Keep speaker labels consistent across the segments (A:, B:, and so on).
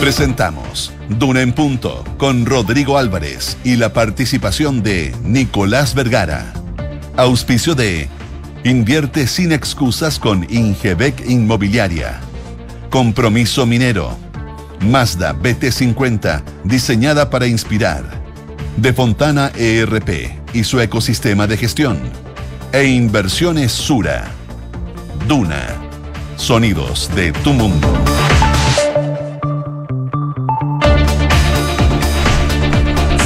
A: Presentamos Duna en Punto con Rodrigo Álvarez y la participación de Nicolás Vergara. Auspicio de Invierte sin excusas con Ingebec Inmobiliaria. Compromiso Minero. Mazda BT50, diseñada para inspirar. De Fontana ERP y su ecosistema de gestión. E Inversiones Sura. Duna. Sonidos de tu mundo.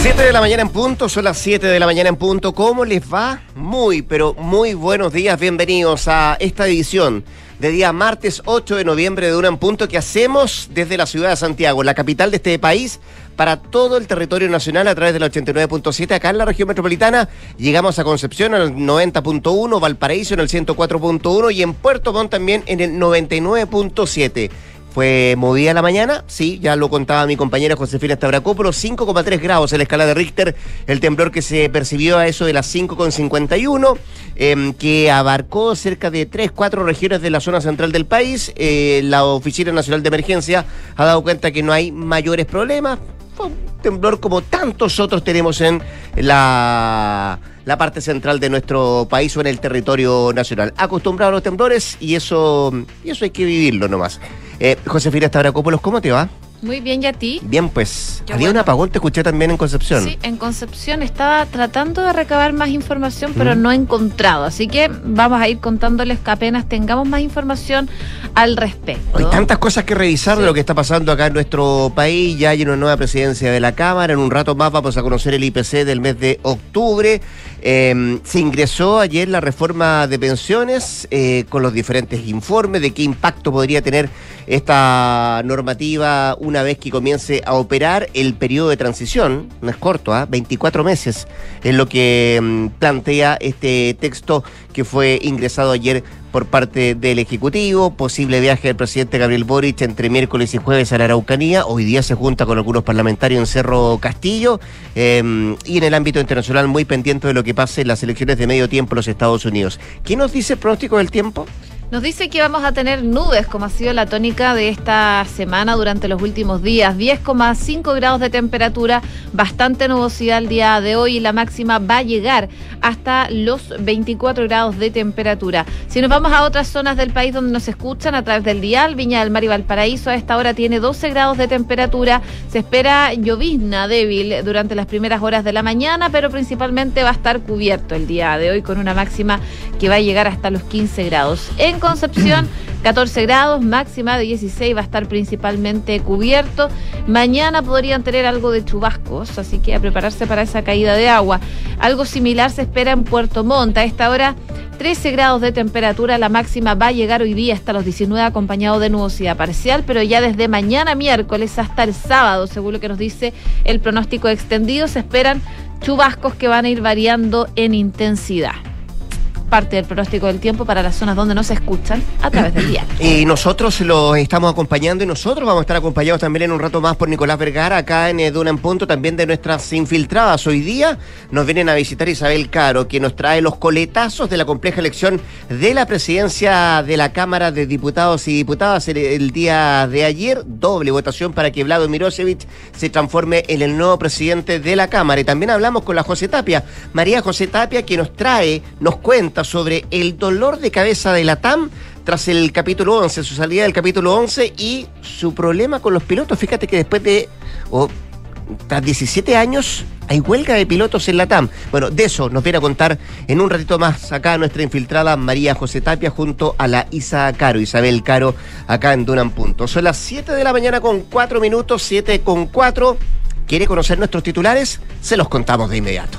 B: 7 de la mañana en punto, son las 7 de la mañana en punto. ¿Cómo les va? Muy, pero muy buenos días. Bienvenidos a esta edición de día martes 8 de noviembre de Una en Punto que hacemos desde la ciudad de Santiago, la capital de este país, para todo el territorio nacional a través de la 89.7 acá en la región metropolitana. Llegamos a Concepción en el 90.1, Valparaíso en el 104.1 y en Puerto Montt también en el 99.7. Fue movida la mañana, sí, ya lo contaba mi compañera Josefina Estabracópolis, 5,3 grados en la escala de Richter, el temblor que se percibió a eso de las 5,51, eh, que abarcó cerca de 3, 4 regiones de la zona central del país. Eh, la Oficina Nacional de Emergencia ha dado cuenta que no hay mayores problemas. Fue un temblor como tantos otros tenemos en la la parte central de nuestro país o en el territorio nacional. Acostumbrado a los temblores y eso, y eso hay que vivirlo nomás. Eh, Josefina Stavrakopoulos, ¿cómo te va?
C: Muy bien, ¿y a ti?
B: Bien, pues.
C: Qué
B: Había
C: bueno.
B: un apagón, te escuché también en Concepción.
C: Sí, en Concepción estaba tratando de recabar más información, pero
B: Mm.
C: no he encontrado. Así que vamos a ir contándoles que apenas tengamos más información al respecto.
B: Hay tantas cosas que revisar de lo que está pasando acá en nuestro país. Ya hay una nueva presidencia de la Cámara. En un rato más vamos a conocer el IPC del mes de octubre. Eh, se ingresó ayer la reforma de pensiones eh, con los diferentes informes de qué impacto podría tener esta normativa una vez que comience a operar. El periodo de transición no es corto, ¿ah? 24 meses es lo que mm, plantea este texto que fue ingresado ayer por parte del Ejecutivo, posible viaje del presidente Gabriel Boric entre miércoles y jueves a la Araucanía, hoy día se junta con algunos parlamentarios en Cerro Castillo, eh, y en el ámbito internacional muy pendiente de lo que pase en las elecciones de medio tiempo en los Estados Unidos. ¿Qué nos dice el pronóstico del tiempo?
C: Nos dice que vamos a tener nubes, como ha sido la tónica de esta semana durante los últimos días. 10,5 grados de temperatura, bastante nubosidad el día de hoy y la máxima va a llegar hasta los 24 grados de temperatura. Si nos vamos a otras zonas del país donde nos escuchan a través del dial, Viña del Mar y Valparaíso, a esta hora tiene 12 grados de temperatura. Se espera llovizna débil durante las primeras horas de la mañana, pero principalmente va a estar cubierto el día de hoy con una máxima que va a llegar hasta los 15 grados. Concepción, 14 grados, máxima de 16, va a estar principalmente cubierto. Mañana podrían tener algo de chubascos, así que a prepararse para esa caída de agua. Algo similar se espera en Puerto Montt. A esta hora, 13 grados de temperatura, la máxima va a llegar hoy día hasta los 19 acompañado de nubosidad parcial, pero ya desde mañana miércoles hasta el sábado, según lo que nos dice el pronóstico extendido, se esperan chubascos que van a ir variando en intensidad. Parte del pronóstico del tiempo para las zonas donde no se escuchan a través del día.
B: Y nosotros los estamos acompañando y nosotros vamos a estar acompañados también en un rato más por Nicolás Vergara acá en Eduna en Punto, también de nuestras infiltradas. Hoy día nos vienen a visitar Isabel Caro, que nos trae los coletazos de la compleja elección de la presidencia de la Cámara de Diputados y Diputadas el, el día de ayer. Doble votación para que Vlado Mirosevich se transforme en el nuevo presidente de la Cámara. Y también hablamos con la José Tapia, María José Tapia, que nos trae, nos cuenta sobre el dolor de cabeza de la TAM tras el capítulo 11, su salida del capítulo 11 y su problema con los pilotos. Fíjate que después de, tras 17 años, hay huelga de pilotos en la TAM. Bueno, de eso nos viene a contar en un ratito más acá nuestra infiltrada María José Tapia junto a la Isa Caro, Isabel Caro, acá en Dunan Punto. Son las 7 de la mañana con 4 minutos, 7 con 4. ¿Quiere conocer nuestros titulares? Se los contamos de inmediato.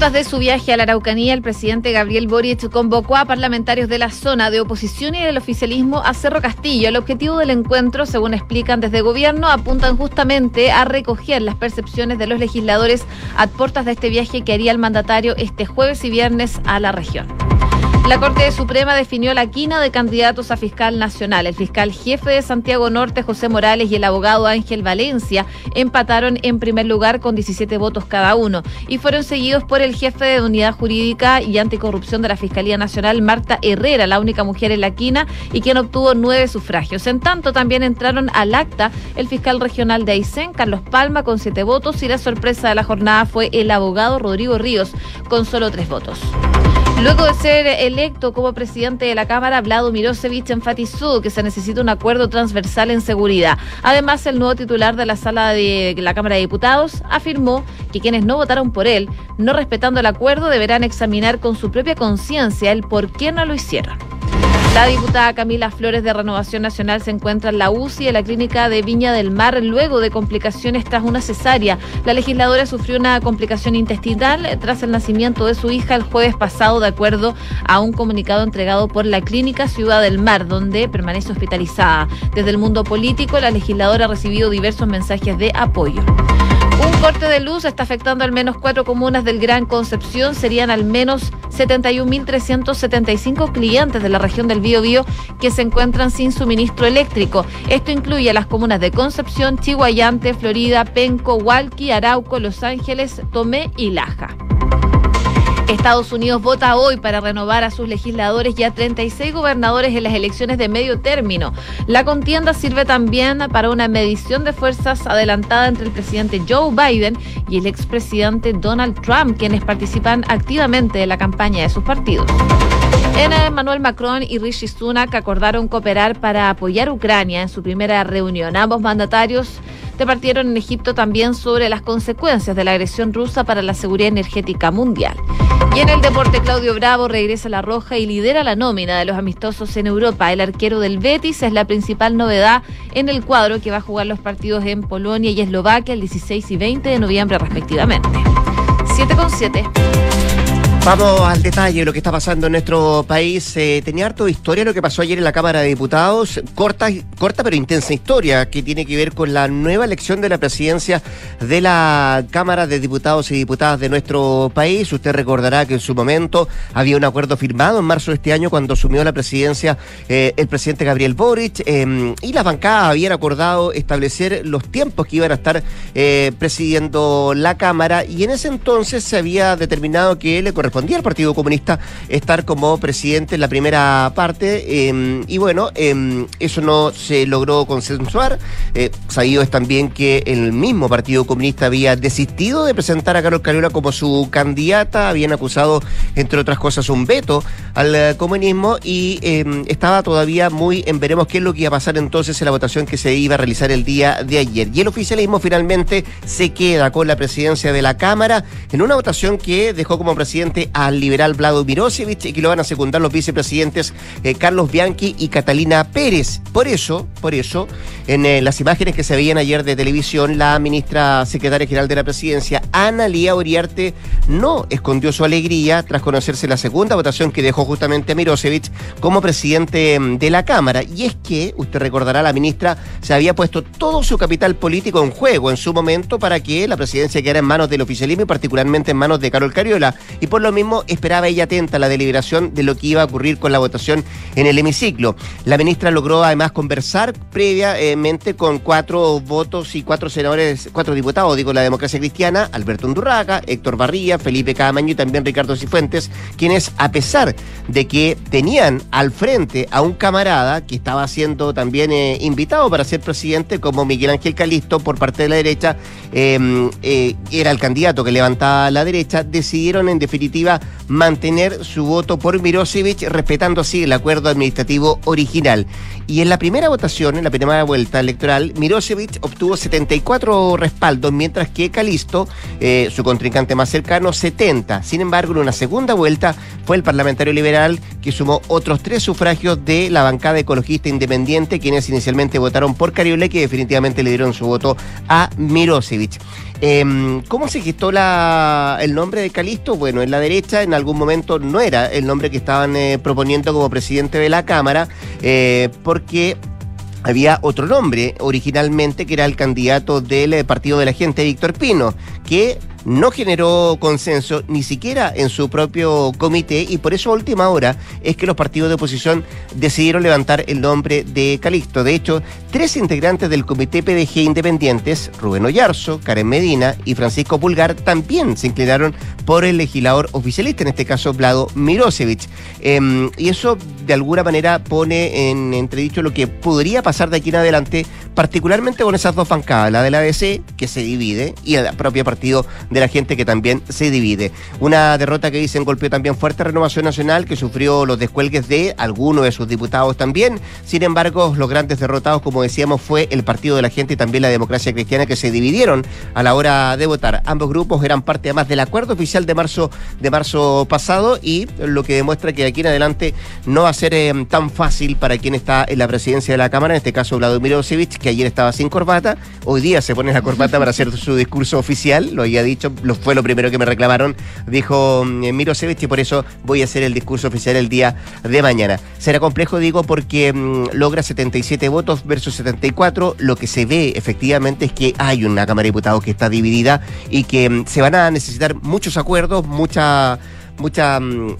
C: De su viaje a la Araucanía, el presidente Gabriel Boric convocó a parlamentarios de la zona de oposición y del oficialismo a Cerro Castillo. El objetivo del encuentro, según explican desde gobierno, apuntan justamente a recoger las percepciones de los legisladores a puertas de este viaje que haría el mandatario este jueves y viernes a la región. La Corte Suprema definió la quina de candidatos a fiscal nacional. El fiscal jefe de Santiago Norte, José Morales, y el abogado Ángel Valencia empataron en primer lugar con 17 votos cada uno y fueron seguidos por el jefe de Unidad Jurídica y Anticorrupción de la Fiscalía Nacional, Marta Herrera, la única mujer en la quina y quien obtuvo nueve sufragios. En tanto, también entraron al acta el fiscal regional de Aysén, Carlos Palma, con siete votos y la sorpresa de la jornada fue el abogado Rodrigo Ríos, con solo tres votos. Luego de ser como presidente de la Cámara, Vlado Mirosevic enfatizó que se necesita un acuerdo transversal en seguridad. Además, el nuevo titular de la sala de la Cámara de Diputados afirmó que quienes no votaron por él, no respetando el acuerdo, deberán examinar con su propia conciencia el por qué no lo hicieron. La diputada Camila Flores de Renovación Nacional se encuentra en la UCI de la clínica de Viña del Mar luego de complicaciones tras una cesárea. La legisladora sufrió una complicación intestinal tras el nacimiento de su hija el jueves pasado, de acuerdo a un comunicado entregado por la clínica Ciudad del Mar, donde permanece hospitalizada. Desde el mundo político, la legisladora ha recibido diversos mensajes de apoyo. Un corte de luz está afectando al menos cuatro comunas del Gran Concepción. Serían al menos 71.375 clientes de la región del Biobío que se encuentran sin suministro eléctrico. Esto incluye a las comunas de Concepción, Chihuayante, Florida, Penco, Hualqui, Arauco, Los Ángeles, Tomé y Laja. Estados Unidos vota hoy para renovar a sus legisladores y a 36 gobernadores en las elecciones de medio término. La contienda sirve también para una medición de fuerzas adelantada entre el presidente Joe Biden y el expresidente Donald Trump, quienes participan activamente en la campaña de sus partidos. Emmanuel Macron y Rishi Sunak acordaron cooperar para apoyar Ucrania en su primera reunión. Ambos mandatarios departieron en Egipto también sobre las consecuencias de la agresión rusa para la seguridad energética mundial. Y en el deporte, Claudio Bravo regresa a la roja y lidera la nómina de los amistosos en Europa. El arquero del Betis es la principal novedad en el cuadro que va a jugar los partidos en Polonia y Eslovaquia el 16 y 20 de noviembre respectivamente. 7 con 7.
B: Vamos al detalle de lo que está pasando en nuestro país. Eh, tenía harto de historia lo que pasó ayer en la Cámara de Diputados. Corta, corta pero intensa historia que tiene que ver con la nueva elección de la presidencia de la Cámara de Diputados y Diputadas de nuestro país. Usted recordará que en su momento había un acuerdo firmado en marzo de este año cuando asumió la presidencia eh, el presidente Gabriel Boric eh, y las bancadas habían acordado establecer los tiempos que iban a estar presidiendo la Cámara y en ese entonces se había determinado que le correspondía respondía al Partido Comunista estar como presidente en la primera parte. Em, y bueno, em, eso no se logró consensuar. Eh, también que el mismo Partido Comunista había desistido de presentar a Carol Cariola como su candidata. Habían acusado, entre otras cosas, un veto al eh, comunismo y em, estaba todavía muy en veremos qué es lo que iba a pasar entonces en la votación que se iba a realizar el día de ayer. Y el oficialismo finalmente se queda con la presidencia de la Cámara en una votación que dejó como presidente al liberal Vlado Mirosevic y que lo van a secundar los vicepresidentes eh, Carlos Bianchi y Catalina Pérez. Por eso, por eso, en eh, las imágenes que se veían ayer de televisión, la ministra secretaria general de la presidencia, Ana Lía Uriarte, no escondió su alegría tras conocerse la segunda votación que dejó justamente a Mirosevic como presidente mm, de la Cámara. Y es que, usted recordará, la ministra se había puesto todo su capital político en juego en su momento para que la presidencia quedara en manos del oficialismo y particularmente en manos de Carol Cariola. Y por lo mismo esperaba ella atenta a la deliberación de lo que iba a ocurrir con la votación en el hemiciclo. La ministra logró además conversar previamente con cuatro votos y cuatro senadores, cuatro diputados, digo, la democracia cristiana, Alberto Undurraga, Héctor Barría, Felipe Camaño y también Ricardo Cifuentes, quienes a pesar de que tenían al frente a un camarada que estaba siendo también eh, invitado para ser presidente, como Miguel Ángel Calisto por parte de la derecha, em, eh, era el candidato que levantaba la derecha, decidieron en definitiva mantener su voto por Mirosevic, respetando así el acuerdo administrativo original. Y en la primera votación, en la primera vuelta electoral, Mirosevic obtuvo 74 respaldos, mientras que Calisto, eh, su contrincante más cercano, 70. Sin embargo, en una segunda vuelta fue el parlamentario liberal que sumó otros tres sufragios de la bancada ecologista independiente, quienes inicialmente votaron por Cariola y que definitivamente le dieron su voto a Mirosevic. Em, ¿Cómo se gestó el nombre de Calisto? Bueno, en la derecha en algún momento no era el nombre que estaban eh, proponiendo como presidente de la Cámara, eh, porque había otro nombre originalmente que era el candidato del eh, Partido de la Gente, Víctor Pino, que no generó consenso ni siquiera en su propio comité y por eso a última hora es que los partidos de oposición decidieron levantar el nombre de Calixto. De hecho, tres integrantes del comité PDG independientes, Rubén Ollarzo, Karen Medina y Francisco Pulgar, también se inclinaron por el legislador oficialista, en este caso Vlado Mirosevich. Em, y eso de alguna manera pone en entredicho lo que podría pasar de aquí en adelante, particularmente con esas dos bancadas, la de la ADC, que se divide, y el propio partido de la gente que también se divide. Una derrota que dicen golpeó también fuerte Renovación Nacional, que sufrió los descuelgues de algunos de sus diputados también. Sin embargo, los grandes derrotados, como decíamos, fue el Partido de la Gente y también la Democracia Cristiana, que se dividieron a la hora de votar. Ambos grupos eran parte además del acuerdo oficial de marzo, de marzo pasado y lo que demuestra que de aquí en adelante no va a ser eh, tan fácil para quien está en la presidencia de la Cámara, en este caso Vladimir Osevich, que ayer estaba sin corbata, hoy día se pone la corbata para hacer su discurso oficial, lo había dicho lo, fue lo primero que me reclamaron, dijo mm, Miro Sevich, y por eso voy a hacer el discurso oficial el día de mañana. Será complejo, digo, porque mm, logra 77 votos versus 74. Lo que se ve efectivamente es que hay una Cámara de Diputados que está dividida y que mm, se van a necesitar muchos acuerdos, mucha, mucha,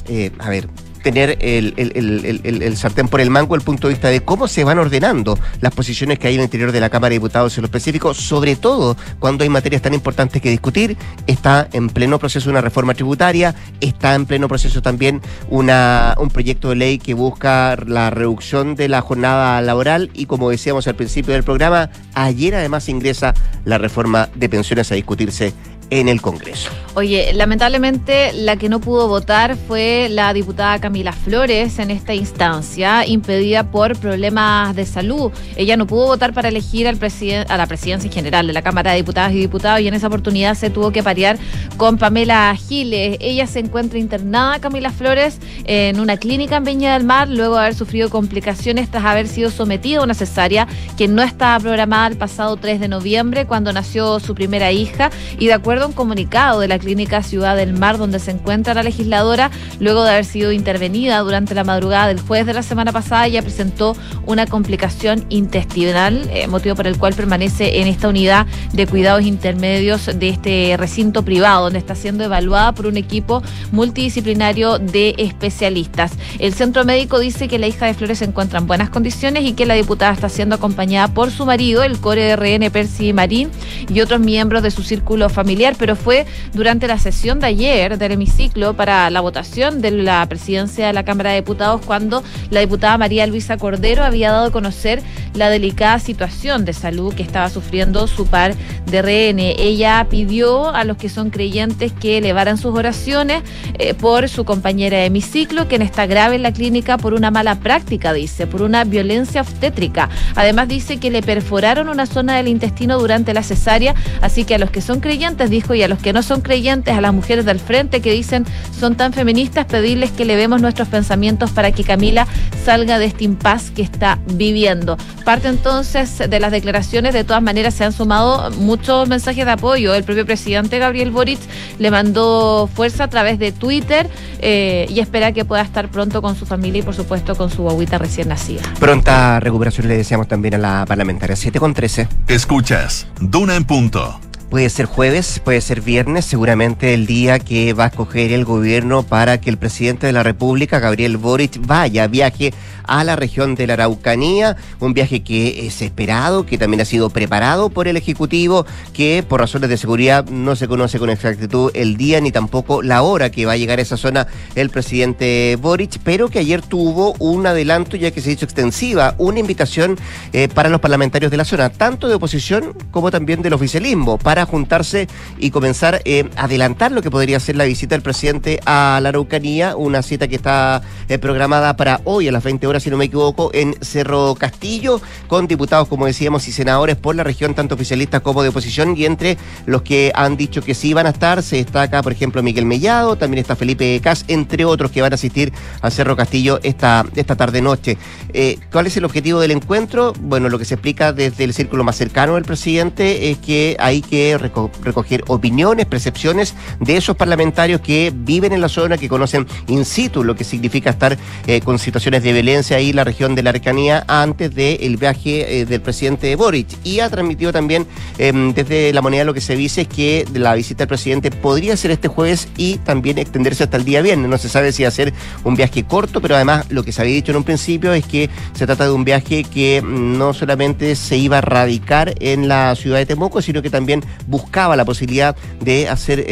B: eh, a ver, tener el, sartén por el mango el punto de vista de cómo se van ordenando las posiciones que hay en el interior de la Cámara de Diputados en lo específico, sobre todo cuando hay materias tan importantes que discutir. Está en pleno proceso una reforma tributaria, está en pleno proceso también una, un proyecto de ley que busca la reducción de la jornada laboral y como decíamos al principio del programa, ayer además ingresa la reforma de pensiones a discutirse en el Congreso.
C: Oye, lamentablemente la que no pudo votar fue la diputada Camila Flores en esta instancia, impedida por problemas de salud. Ella no pudo votar para elegir al a la presidencia en general de la Cámara de Diputadas y Diputados y en esa oportunidad se tuvo que parear con Pamela Giles. Ella se encuentra internada, Camila Flores, en una clínica en Peña del Mar, luego de haber sufrido complicaciones tras haber sido sometida a una cesárea que no estaba programada el pasado 3 de noviembre cuando nació su primera hija y de acuerdo un comunicado de la Clínica Ciudad del Mar, donde se encuentra la legisladora, luego de haber sido intervenida durante la madrugada del jueves de la semana pasada, ya presentó una complicación intestinal, eh, motivo por el cual permanece en esta unidad de cuidados intermedios de este recinto privado, donde está siendo evaluada por un equipo multidisciplinario de especialistas. El centro médico dice que la hija de Flores se encuentra en buenas condiciones y que la diputada está siendo acompañada por su marido, el core de RN Percy Marín, y otros miembros de su círculo familiar pero fue durante la sesión de ayer del hemiciclo para la votación de la presidencia de la Cámara de Diputados cuando la diputada María Luisa Cordero había dado a conocer la delicada situación de salud que estaba sufriendo su par de RN. Ella pidió a los que son creyentes que elevaran sus oraciones eh, por su compañera de hemiciclo, quien está grave en la clínica por una mala práctica, dice, por una violencia obstétrica. Además dice que le perforaron una zona del intestino durante la cesárea, así que a los que son creyentes y a los que no son creyentes, a las mujeres del frente que dicen son tan feministas, pedirles que le vemos nuestros pensamientos para que Camila salga de este impas que está viviendo. Parte entonces de las declaraciones, de todas maneras se han sumado muchos mensajes de apoyo. El propio presidente Gabriel Boric le mandó fuerza a través de Twitter eh, y espera que pueda estar pronto con su familia y por supuesto con su guaguita recién nacida.
B: Pronta recuperación le deseamos también a la parlamentaria 7 con 13.
A: Escuchas, Duna en punto.
B: Puede ser jueves, puede ser viernes, seguramente el día que va a escoger el gobierno para que el presidente de la República, Gabriel Boric, vaya, viaje a la región de la Araucanía, un viaje que es esperado, que también ha sido preparado por el Ejecutivo, que por razones de seguridad no se conoce con exactitud el día ni tampoco la hora que va a llegar a esa zona el presidente Boric, pero que ayer tuvo un adelanto, ya que se hizo extensiva, una invitación eh, para los parlamentarios de la zona, tanto de oposición como también del oficialismo, para juntarse y comenzar eh, a adelantar lo que podría ser la visita del presidente a la Araucanía, una cita que está eh, programada para hoy a las 20 horas, si no me equivoco, en Cerro Castillo, con diputados, como decíamos, y senadores por la región, tanto oficialistas como de oposición, y entre los que han dicho que sí van a estar, se destaca, por ejemplo, Miguel Mellado, también está Felipe Cas, entre otros que van a asistir a Cerro Castillo esta, esta tarde-noche. Eh, ¿Cuál es el objetivo del encuentro? Bueno, lo que se explica desde el círculo más cercano del presidente es que hay que de recoger opiniones, percepciones de esos parlamentarios que viven en la zona, que conocen in situ lo que significa estar eh, con situaciones de violencia ahí en la región de la Arcanía antes del viaje eh, del presidente Boric. Y ha transmitido también em, desde la moneda lo que se dice es que la visita del presidente podría ser este jueves y también extenderse hasta el día viernes. No se sabe si hacer un viaje corto, pero además lo que se había dicho en un principio es que se trata de un viaje que mm, no solamente se iba a radicar en la ciudad de Temuco, sino que también buscaba la posibilidad de hacer...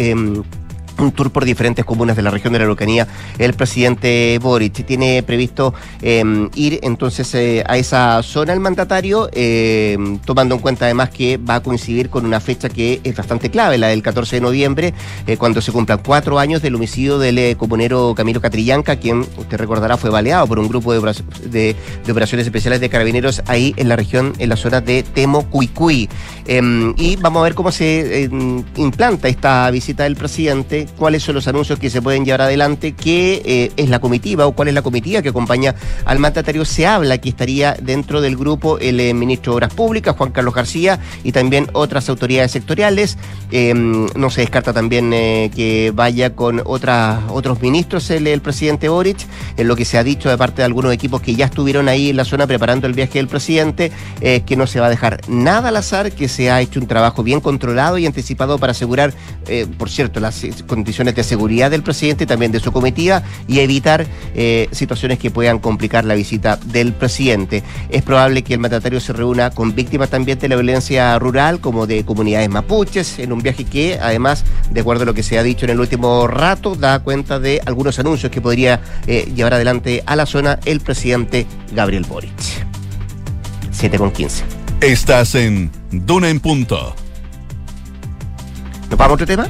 B: Un tour por diferentes comunas de la región de la Araucanía. El presidente Boric tiene previsto em, ir entonces eh, a esa zona el mandatario, em, tomando en cuenta además que va a coincidir con una fecha que es bastante clave, la del 14 de noviembre, eh, cuando se cumplan cuatro años del homicidio del eh, comunero Camilo Catrillanca, quien usted recordará fue baleado por un grupo de, operaciones especiales de carabineros ahí en la región, en la zona de Temo Cuicuy. Em, y vamos a ver cómo se implanta esta visita del presidente cuáles son los anuncios que se pueden llevar adelante, qué eh, es la comitiva o cuál es la comitiva que acompaña al mandatario. Se habla que estaría dentro del grupo el eh, ministro de Obras Públicas, Juan Carlos García, y también otras autoridades sectoriales. Em, no se descarta también eh, que vaya con otras, otros ministros el, presidente Boric, en lo que se ha dicho de parte de algunos equipos que ya estuvieron ahí en la zona preparando el viaje del presidente, que no se va a dejar nada al azar, que se ha hecho un trabajo bien controlado y anticipado para asegurar, por cierto, las condiciones de seguridad del presidente y también de su comitiva y evitar eh, situaciones que puedan complicar la visita del presidente. Es probable que el mandatario se reúna con víctimas también de la violencia rural, como de comunidades mapuches, en un viaje que, además, de acuerdo a lo que se ha dicho en el último rato, da cuenta de algunos anuncios que podría eh, llevar adelante a la zona el presidente Gabriel Boric. 7 con 15.
A: Estás en Duna en Punto.
B: ¿Nos vamos a otro tema?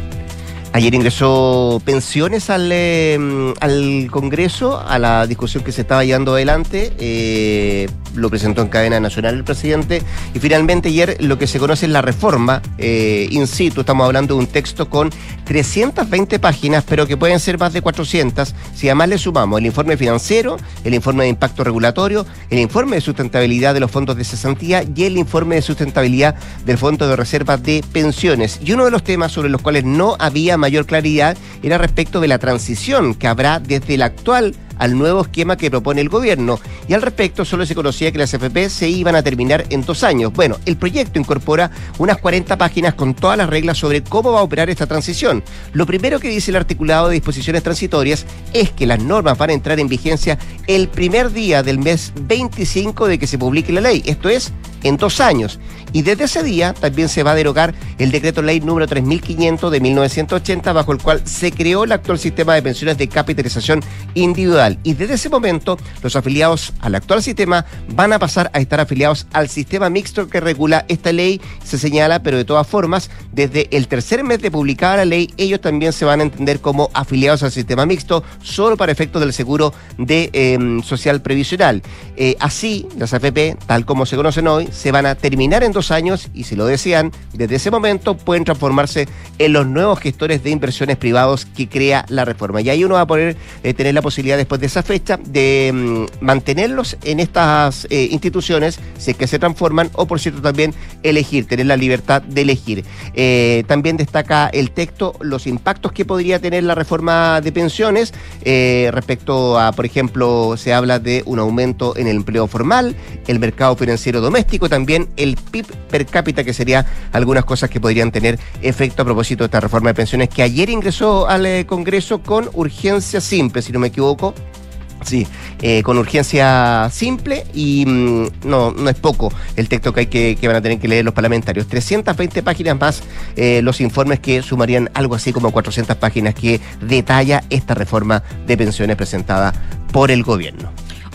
B: Ayer ingresó pensiones al, em, al Congreso, a la discusión que se estaba llevando adelante. Eh, lo presentó en cadena nacional el presidente. Y finalmente ayer lo que se conoce es la reforma eh, in situ. Estamos hablando de un texto con 320 páginas, pero que pueden ser más de 400 si además le sumamos el informe financiero, el informe de impacto regulatorio, el informe de sustentabilidad de los fondos de cesantía y el informe de sustentabilidad del Fondo de Reserva de Pensiones. Y uno de los temas sobre los cuales no había mayor claridad era respecto de la transición que habrá desde el actual al nuevo esquema que propone el gobierno. Y al respecto solo se conocía que las FP se iban a terminar en dos años. Bueno, el proyecto incorpora unas 40 páginas con todas las reglas sobre cómo va a operar esta transición. Lo primero que dice el articulado de disposiciones transitorias es que las normas van a entrar en vigencia el primer día del mes 25 de que se publique la ley, esto es, en dos años. Y desde ese día también se va a derogar el decreto ley número 3500 de 1980, bajo el cual se creó el actual sistema de pensiones de capitalización individual. Y desde ese momento, los afiliados al actual sistema van a pasar a estar afiliados al sistema mixto que regula esta ley. Se señala, pero de todas formas, desde el tercer mes de publicada la ley, ellos también se van a entender como afiliados al sistema mixto, solo para efectos del seguro de em, social previsional. Eh, así, las AFP, tal como se conocen hoy, se van a terminar en años y si lo desean, desde ese momento pueden transformarse en los nuevos gestores de inversiones privados que crea la reforma. Y ahí uno va a poder eh, tener la posibilidad después de esa fecha de mm, mantenerlos en estas eh, instituciones si es que se transforman o por cierto también elegir, tener la libertad de elegir. Eh, también destaca el texto los impactos que podría tener la reforma de pensiones respecto a, por ejemplo, se habla de un aumento en el empleo formal, el mercado financiero doméstico, también el PIB per cápita, que sería algunas cosas que podrían tener efecto a propósito de esta reforma de pensiones que ayer ingresó al eh, Congreso con urgencia simple, si no me equivoco. Sí, eh, con urgencia simple y mm, no, no es poco el texto que hay que, van a tener que leer los parlamentarios. 320 páginas más eh, los informes que sumarían algo así como 400 páginas que detalla esta reforma de pensiones presentada por el gobierno.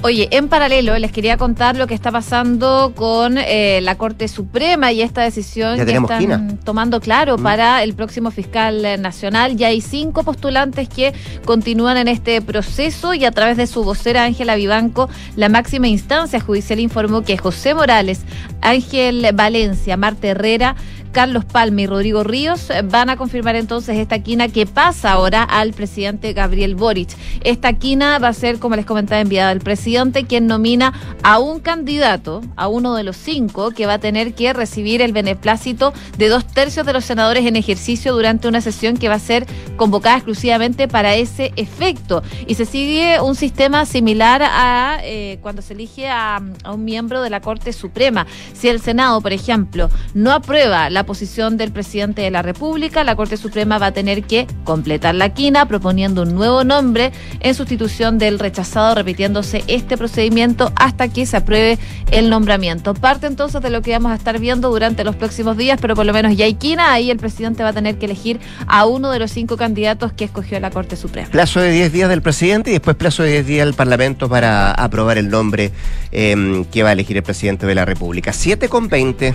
C: Oye, en paralelo les quería contar lo que está pasando con eh, la Corte Suprema y esta decisión que están tomando claro mm. para el próximo fiscal eh, nacional. Ya hay cinco postulantes que continúan en este proceso y a través de su vocera Ángela Vivanco, la máxima instancia judicial informó que José Morales, Ángel Valencia, Marta Herrera, Carlos Palme y Rodrigo Ríos van a confirmar entonces esta quina que pasa ahora al presidente Gabriel Boric. Esta quina va a ser, como les comentaba, enviada al presidente, quien nomina a un candidato, a uno de los cinco, que va a tener que recibir el beneplácito de dos tercios de los senadores en ejercicio durante una sesión que va a ser convocada exclusivamente para ese efecto. Y se sigue un sistema similar a eh, cuando se elige a, a un miembro de la Corte Suprema. Si el Senado, por ejemplo, no aprueba la posición del presidente de la República, la Corte Suprema va a tener que completar la quina proponiendo un nuevo nombre en sustitución del rechazado, repitiéndose este procedimiento hasta que se apruebe el nombramiento. Parte entonces de lo que vamos a estar viendo durante los próximos días, pero por lo menos ya hay quina, ahí el presidente va a tener que elegir a uno de los cinco candidatos que escogió la Corte Suprema.
B: Plazo de 10 días del presidente y después plazo de 10 días del Parlamento para aprobar el nombre eh, que va a elegir el presidente de la República. 7 con 20.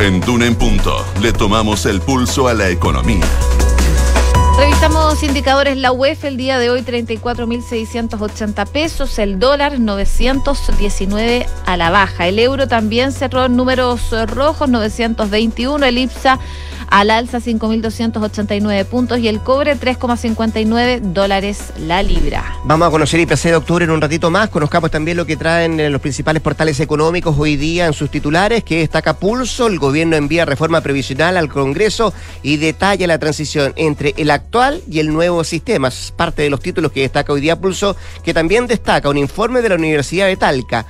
A: En Duna en Punto le tomamos el pulso a la economía.
C: Revisamos indicadores la UEF el día de hoy 34.680 pesos, el dólar 919 a la baja, el euro también cerró en números rojos 921, el IPSA al alza 5.289 puntos y el cobre 3,59 dólares la libra.
B: Vamos a conocer IPC de octubre en un ratito más. Conozcamos también lo que traen eh, los principales portales económicos hoy día en sus titulares, que destaca Pulso. El gobierno envía reforma previsional al Congreso y detalla la transición entre el actual y el nuevo sistema. Es parte de los títulos que destaca hoy día Pulso, que también destaca un informe de la Universidad de Talca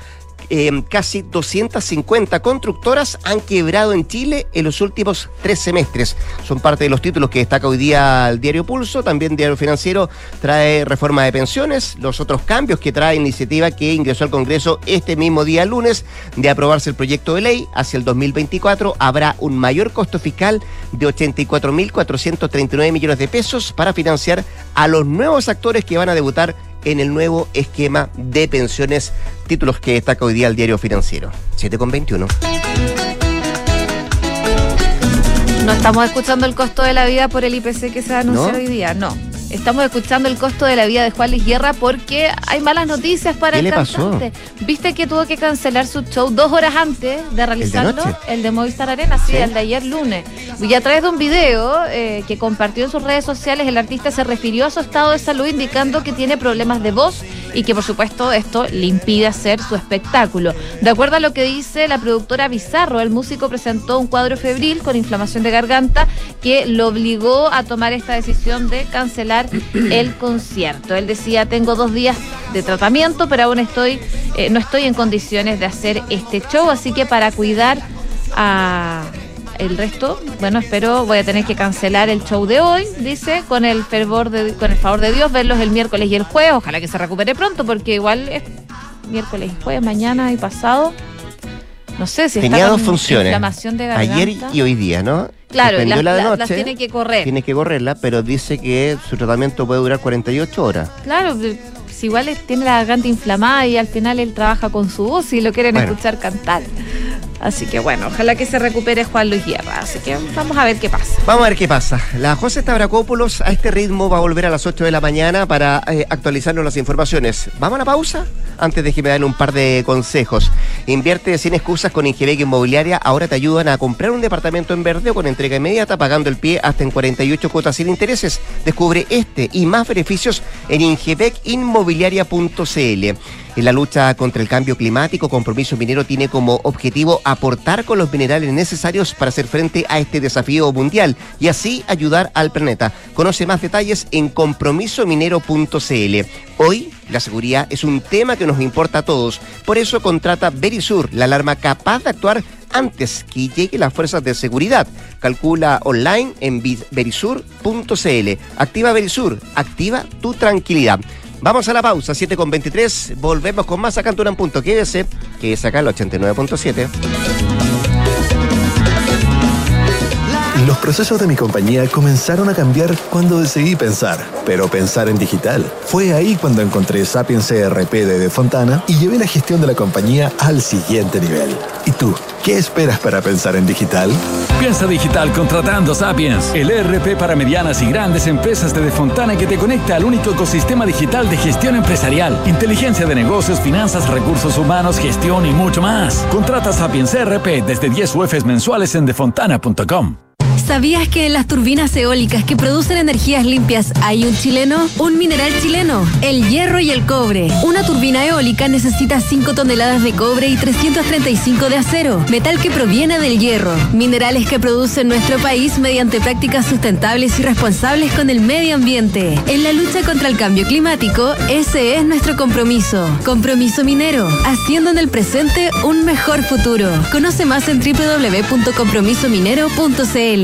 B: eh, casi 250 constructoras han quebrado en Chile en los últimos tres semestres. Son parte de los títulos que destaca hoy día el diario Pulso. También Diario Financiero trae reforma de pensiones, los otros cambios que trae iniciativa que ingresó al Congreso este mismo día lunes de aprobarse el proyecto de ley. Hacia el 2024 habrá un mayor costo fiscal de 84.439 millones de pesos para financiar a los nuevos actores que van a debutar en el nuevo esquema de pensiones, títulos que destaca hoy día el diario financiero. 7 con 21.
C: No estamos escuchando el costo de la vida por el IPC que se va a anunciar
B: ¿No?
C: hoy día, no. Estamos escuchando el costo de la vida de Juan Luis Guerra porque hay malas noticias para
B: ¿Qué
C: el
B: le pasó?
C: cantante. ¿Viste que tuvo que cancelar su show dos horas antes de realizarlo?
B: noche?
C: El de Movistar Arena, sí,
B: ¿Sí?
C: el de ayer lunes. Y a través de un video eh, que compartió en sus redes sociales, el artista se refirió a su estado de salud indicando que tiene problemas de voz y que por supuesto esto le impide hacer su espectáculo. De acuerdo a lo que dice la productora Bizarro, el músico presentó un cuadro febril con inflamación de garganta que lo obligó a tomar esta decisión de cancelar el concierto. Él decía, tengo dos días de tratamiento, pero aún estoy, eh, no estoy en condiciones de hacer este show, así que para cuidar a el resto, bueno, espero voy a tener que cancelar el show de hoy, dice, con el fervor de, con el favor de Dios, verlos el miércoles y el jueves, ojalá que se recupere pronto, porque igual es miércoles y jueves, mañana y pasado. No sé si
B: Tenía
C: está
B: dos funciones.
C: Ayer
B: Ayer y hoy día, ¿no?
C: Claro, las,
B: la de noche,
C: las tiene que correr.
B: Tiene que correrla, pero dice que su tratamiento puede durar 48 horas.
C: Claro, pero si igual tiene la garganta inflamada y al final él trabaja con su voz y lo quieren
B: Bueno.
C: escuchar cantar. Así que bueno, ojalá que se recupere Juan Luis Guerra. Así que vamos a ver qué pasa.
B: Vamos a ver qué pasa. La José Stavrakopoulos a este ritmo va a volver a las 8 de la mañana para eh, actualizarnos las informaciones. ¿Vamos a la pausa? Antes de que me den un par de consejos. Invierte sin excusas con Ingebec Inmobiliaria. Ahora te ayudan a comprar un departamento en verde o con entrega inmediata, pagando el pie hasta en 48 cuotas sin intereses. Descubre este y más beneficios en ingebecinmobiliaria.cl. En la lucha contra el cambio climático, Compromiso Minero tiene como objetivo aportar con los minerales necesarios para hacer frente a este desafío mundial y así ayudar al planeta. Conoce más detalles en compromisominero.cl. Hoy la seguridad es un tema que nos importa a todos. Por eso contrata Verisur, la alarma capaz de actuar antes que lleguen las fuerzas de seguridad. Calcula online en verisur.cl. Activa Verisur, activa tu tranquilidad. Vamos a la pausa, 7 con 23. Volvemos con más acá en Punto. Quédese, que es acá el 89.7.
D: Los procesos de mi compañía comenzaron a cambiar cuando decidí pensar, pero pensar en digital. Fue ahí cuando encontré Sapiens CRP de De Fontana y llevé la gestión de la compañía al siguiente nivel. ¿Y tú? ¿Qué esperas para pensar en digital?
E: Piensa digital contratando Sapiens, el ERP para medianas y grandes empresas de De Fontana que te conecta al único ecosistema digital de gestión empresarial, inteligencia de negocios, finanzas, recursos humanos, gestión y mucho más. Contrata Sapiens ERP desde 10 UFs mensuales en defontana.com.
F: ¿Sabías que en las turbinas eólicas que producen energías limpias hay un chileno? Un mineral chileno, el hierro y el cobre. Una turbina eólica necesita 5 toneladas de cobre y 335 de acero, metal que proviene del hierro. Minerales que produce nuestro país mediante prácticas sustentables y responsables con el medio ambiente. En la lucha contra el cambio climático, ese es nuestro compromiso. Compromiso minero, haciendo en el presente un mejor futuro. Conoce más en www.compromisominero.cl.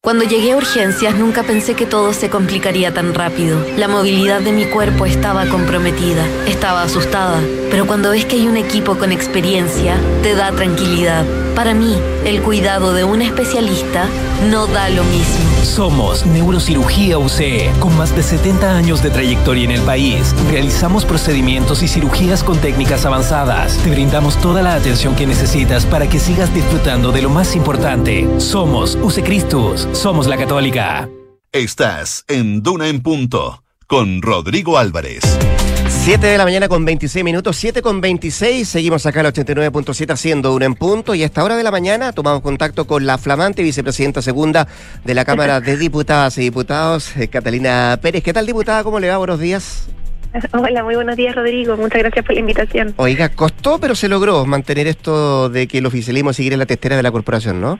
F: Cuando llegué a urgencias nunca pensé que todo se complicaría tan rápido. La movilidad de mi cuerpo estaba comprometida, estaba asustada, pero cuando ves que hay un equipo con experiencia, te da tranquilidad. Para mí, el cuidado de un especialista no da lo mismo.
G: Somos Neurocirugía UCE, con más de 70 años de trayectoria en el país. Realizamos procedimientos y cirugías con técnicas avanzadas. Te brindamos toda la atención que necesitas para que sigas disfrutando de lo más importante. Somos UCE Cristus, somos la católica.
A: Estás en Duna en Punto con Rodrigo Álvarez.
B: 7 de la mañana con 26 minutos, 7 con 26, seguimos acá al 89.7 haciendo un en punto y a esta hora de la mañana tomamos contacto con la flamante vicepresidenta segunda de la Cámara de Diputadas y Diputados, eh, Catalina Pérez. ¿Qué tal diputada? ¿Cómo le va? Buenos días.
H: Hola, muy buenos días Rodrigo, muchas gracias por la invitación.
B: Oiga, costó pero se logró mantener esto de que el oficialismo siguiera en la testera de la corporación, ¿no?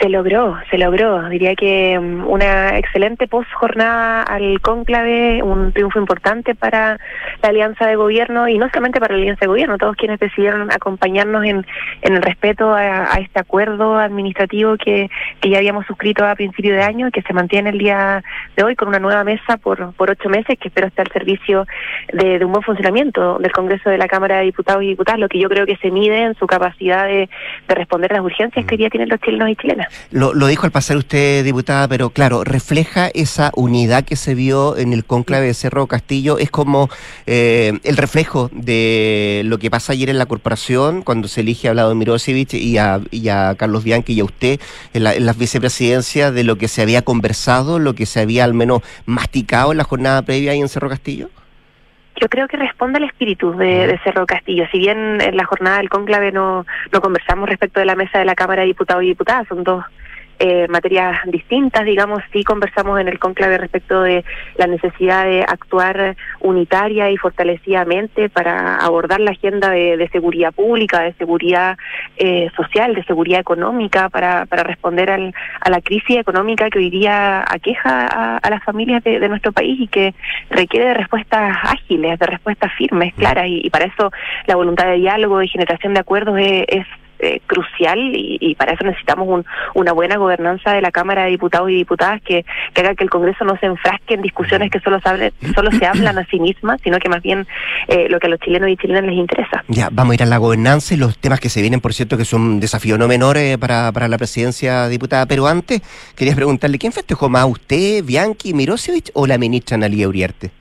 H: Se logró, se logró. Diría que um, una excelente post jornada al cónclave, un triunfo importante para la alianza de gobierno y no solamente para la alianza de gobierno, todos quienes decidieron acompañarnos en, en el respeto a, a, este acuerdo administrativo que, que ya habíamos suscrito a principio de año y que se mantiene el día de hoy con una nueva mesa por, por ocho meses que espero esté al servicio de, de un buen funcionamiento del Congreso de la Cámara de Diputados y Diputadas, lo que yo creo que se mide en su capacidad de, de responder a las urgencias que hoy día tienen los chilenos y chilenas.
B: Lo, lo, dijo al pasar usted, diputada, pero claro, refleja esa unidad que se vio en el conclave de Cerro Castillo. Es como eh, el reflejo de lo que pasa ayer en la corporación, cuando se elige a Vlado Mirosevich y a, y a Carlos Bianchi y a usted en, la, en las vicepresidencias de lo que se había conversado, lo que se había al menos masticado en la jornada previa ahí en Cerro Castillo
H: yo creo que responde al espíritu de, de, Cerro Castillo. Si bien en la jornada del cónclave no, no conversamos respecto de la mesa de la Cámara de Diputados y Diputadas, son dos eh, materias distintas, digamos, sí conversamos en el conclave respecto de la necesidad de actuar unitaria y fortalecidamente para abordar la agenda de, seguridad pública, de seguridad eh, social, de seguridad económica, para, para responder al, a la crisis económica que hoy día aqueja a, a las familias de, de, nuestro país y que requiere de respuestas ágiles, de respuestas firmes, claras, y, y para eso la voluntad de diálogo y generación de acuerdos es, es eh, crucial y, para eso necesitamos una buena gobernanza de la Cámara de Diputados y Diputadas que, haga que el Congreso no se enfrasque en discusiones que solo, solo se hablan a sí mismas, sino que más bien eh, lo que a los chilenos y chilenas les interesa.
B: Ya, vamos a ir a la gobernanza y los temas que se vienen, por cierto, que son un desafío no menor eh, para, para la presidencia diputada. Pero antes, quería preguntarle, ¿quién festejó más, usted, Bianchi, Mirosevich o la ministra Analia Uriarte?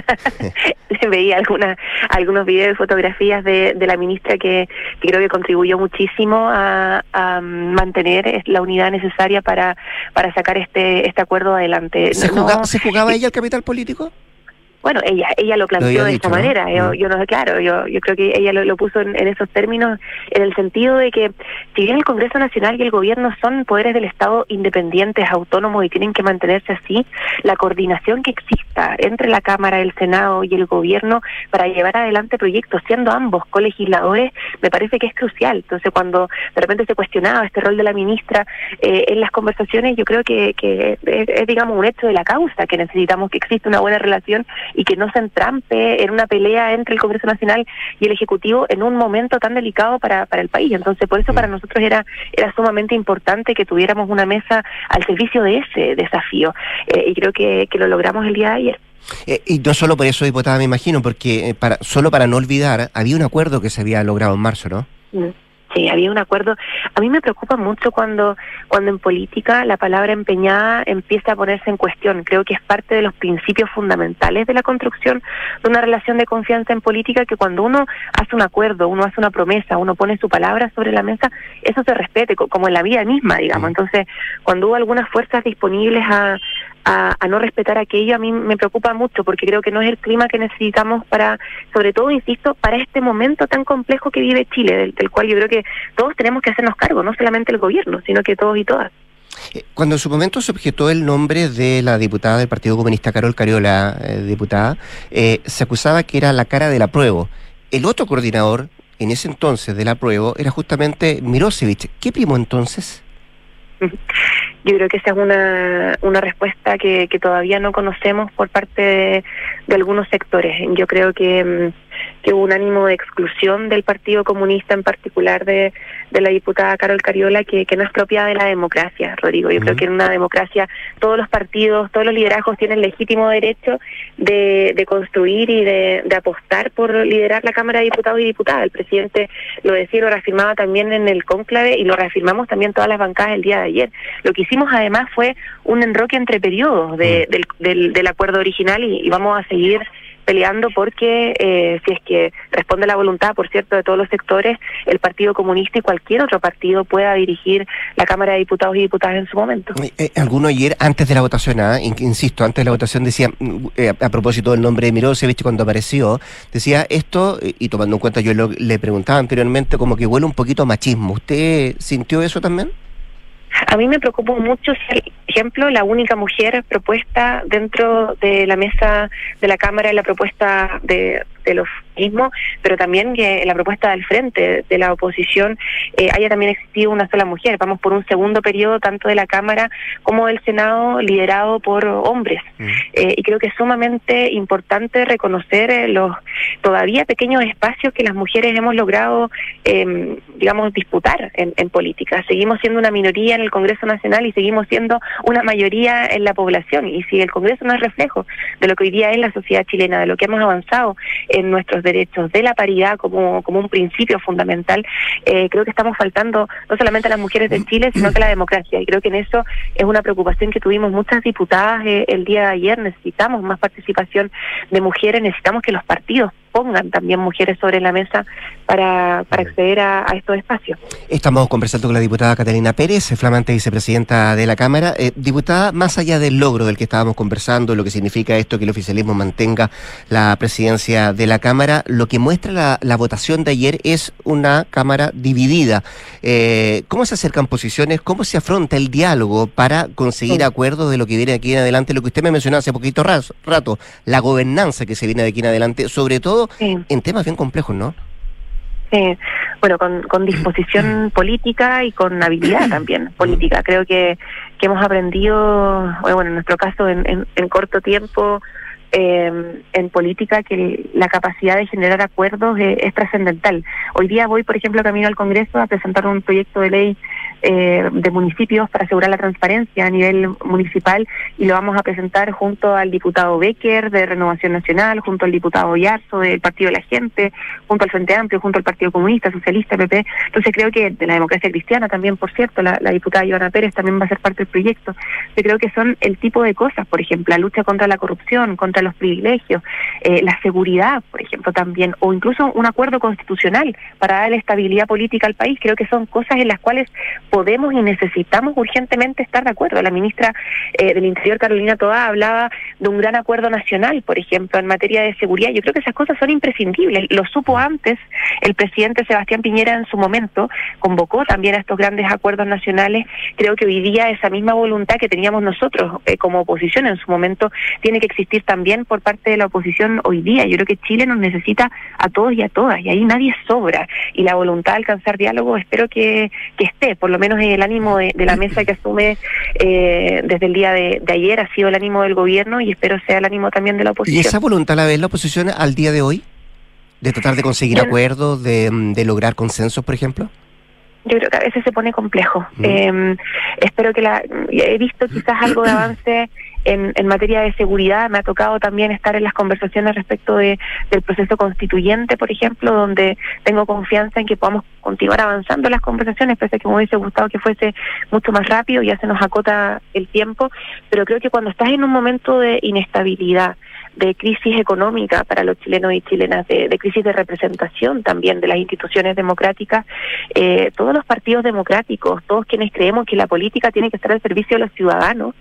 H: Veía algunas algunos videos y fotografías de, de la ministra que, creo que contribuyó muchísimo a, mantener la unidad necesaria para, para sacar este, este acuerdo adelante.
B: ¿Se, ¿Se jugaba ella el capital político?
H: Bueno, ella ella lo planteó de esta manera. Yo, mm. yo, no sé, claro, yo, yo creo que ella lo, puso en, esos términos, en el sentido de que si bien el Congreso Nacional y el Gobierno son poderes del Estado independientes, autónomos y tienen que mantenerse así, la coordinación que exista entre la Cámara, el Senado y el Gobierno para llevar adelante proyectos, siendo ambos colegisladores, me parece que es crucial. Entonces, cuando de repente se cuestionaba este rol de la ministra eh, en las conversaciones, yo creo que, que es, digamos, un hecho de la causa, que necesitamos que exista una buena relación y que no se entrampe en una pelea entre el Congreso Nacional y el Ejecutivo en un momento tan delicado para, para el país. Entonces, por eso para mm. nosotros era, era sumamente importante que tuviéramos una mesa al servicio de ese desafío. Eh, y creo que, que lo logramos el día de ayer.
B: Eh, y no solo por eso, diputada, me imagino, porque eh, para, solo para no olvidar, había un acuerdo que se había logrado en marzo, ¿no?
H: Mm. Sí, había un acuerdo. A mí me preocupa mucho cuando, cuando en política la palabra empeñada empieza a ponerse en cuestión. Creo que es parte de los principios fundamentales de la construcción de una relación de confianza en política que cuando uno hace un acuerdo, uno hace una promesa, uno pone su palabra sobre la mesa, eso se respete, como en la vida misma, digamos. Entonces, cuando hubo algunas fuerzas disponibles a, a, no respetar aquello, a mí me preocupa mucho porque creo que no es el clima que necesitamos para, sobre todo, insisto, para este momento tan complejo que vive Chile, del, cual yo creo que todos tenemos que hacernos cargo, no solamente el gobierno, sino que todos y todas.
B: Eh, cuando en su momento se objetó el nombre de la diputada del Partido Comunista, Carol Cariola, eh, diputada, eh, se acusaba que era la cara del apruebo. El otro coordinador, en ese entonces, del apruebo, era justamente Mirosevic. ¿Qué primo entonces?
H: Yo creo que esa es una, una respuesta que, que todavía no conocemos por parte de, de algunos sectores. Yo creo que mm, que hubo un ánimo de exclusión del Partido Comunista, en particular de, de la diputada Carol Cariola, que, que no es propia de la democracia, Rodrigo. Yo creo que en una democracia todos los partidos, todos los liderazgos tienen legítimo derecho de, de construir y de, de, apostar por liderar la Cámara de Diputados y Diputadas. El presidente lo decía lo reafirmaba también en el cónclave y lo reafirmamos también todas las bancadas el día de ayer. Lo que hicimos además fue un enroque entre periodos de, del, del, del, acuerdo original y vamos a seguir peleando porque eh, si es que responde la voluntad, por cierto, de todos los sectores, el Partido Comunista y cualquier otro partido pueda dirigir la Cámara de Diputados y Diputadas en su momento.
B: Eh, eh, alguno ayer, antes de la votación, ¿ah? insisto, antes de la votación decía, mm, a, propósito del nombre de Mirosevich cuando apareció, decía esto, y tomando en cuenta, yo le preguntaba anteriormente, como que huele un poquito a machismo. ¿Usted sintió eso también?
H: A mí me preocupó mucho ser, ejemplo, la única mujer propuesta dentro de la mesa de la Cámara en la propuesta de, de los mismo, pero también que en la propuesta del frente de la oposición eh, haya también existido una sola mujer. Vamos por un segundo periodo tanto de la Cámara como del Senado liderado por hombres. Mm. Eh, y creo que es sumamente importante reconocer eh, los todavía pequeños espacios que las mujeres hemos logrado, em, digamos, disputar en, en política. Seguimos siendo una minoría en el Congreso Nacional y seguimos siendo una mayoría en la población. Y si el Congreso no es reflejo de lo que hoy día es la sociedad chilena, de lo que hemos avanzado en nuestros derechos, de la paridad como, como un principio fundamental, eh, creo que estamos faltando no solamente a las mujeres de Chile, sino que a la democracia. Y creo que en eso es una preocupación que tuvimos muchas diputadas eh, el día de ayer. Necesitamos más participación de mujeres, necesitamos que los partidos pongan también mujeres sobre la mesa para, para acceder a, estos espacios.
B: Estamos conversando con la diputada Catalina Pérez, flamante vicepresidenta de la Cámara. Eh, diputada, más allá del logro del que estábamos conversando, lo que significa esto que el oficialismo mantenga la presidencia de la Cámara, lo que muestra la, votación de ayer es una Cámara dividida. Eh, ¿Cómo se acercan posiciones? ¿Cómo se afronta el diálogo para conseguir acuerdos de lo que viene aquí en adelante? Lo que usted me mencionó hace poquito rato, la gobernanza que se viene de aquí en adelante, sobre todo en temas bien complejos, ¿no?
H: Sí, bueno, con, disposición política y con habilidad también política. Creo que, que hemos aprendido, bueno, en nuestro caso, en, en, corto tiempo, eh, en política que la capacidad de generar acuerdos eh, es trascendental. Hoy día voy, por ejemplo, camino al Congreso a presentar un proyecto de ley eh, de municipios para asegurar la transparencia a nivel municipal y lo vamos a presentar junto al diputado Becker de Renovación Nacional, junto al diputado Yarzo del Partido de la Gente, junto al Frente Amplio, junto al Partido Comunista, Socialista, PP. Entonces creo que de la democracia cristiana también, por cierto, la, diputada Ivana Pérez también va a ser parte del proyecto. Yo creo que son el tipo de cosas, por ejemplo, la lucha contra la corrupción, contra los privilegios, eh, la seguridad, por ejemplo, también, o incluso un acuerdo constitucional para darle estabilidad política al país. Creo que son cosas en las cuales podemos y necesitamos urgentemente estar de acuerdo. La ministra eh, del Interior, Carolina Toda, hablaba de un gran acuerdo nacional, por ejemplo, en materia de seguridad. Yo creo que esas cosas son imprescindibles. Lo supo antes el presidente Sebastián Piñera en su momento, convocó también a estos grandes acuerdos nacionales. Creo que hoy día esa misma voluntad que teníamos nosotros eh, como oposición en su momento tiene que existir también por parte de la oposición hoy día. Yo creo que Chile nos necesita a todos y a todas, y ahí nadie sobra. Y la voluntad de alcanzar diálogo espero que, que esté, por lo menos menos el ánimo de, la mesa que asume eh, desde el día de, ayer, ha sido el ánimo del gobierno y espero sea el ánimo también de la oposición.
B: ¿Y esa voluntad la ve la oposición al día de hoy? ¿De tratar de conseguir acuerdos, de, de lograr consensos, por ejemplo?
H: yo creo que a veces se pone complejo. Mm. Em, espero que la... He visto quizás algo de avance en, materia de seguridad. Me ha tocado también estar en las conversaciones respecto de, del proceso constituyente, por ejemplo, donde tengo confianza en que podamos continuar avanzando las conversaciones, pese a que me hubiese gustado que fuese mucho más rápido, ya se nos acota el tiempo, pero creo que cuando estás en un momento de inestabilidad, de crisis económica para los chilenos y chilenas, de, crisis de representación también de las instituciones democráticas, eh, todos los partidos democráticos, todos quienes creemos que la política tiene que estar al servicio de los ciudadanos,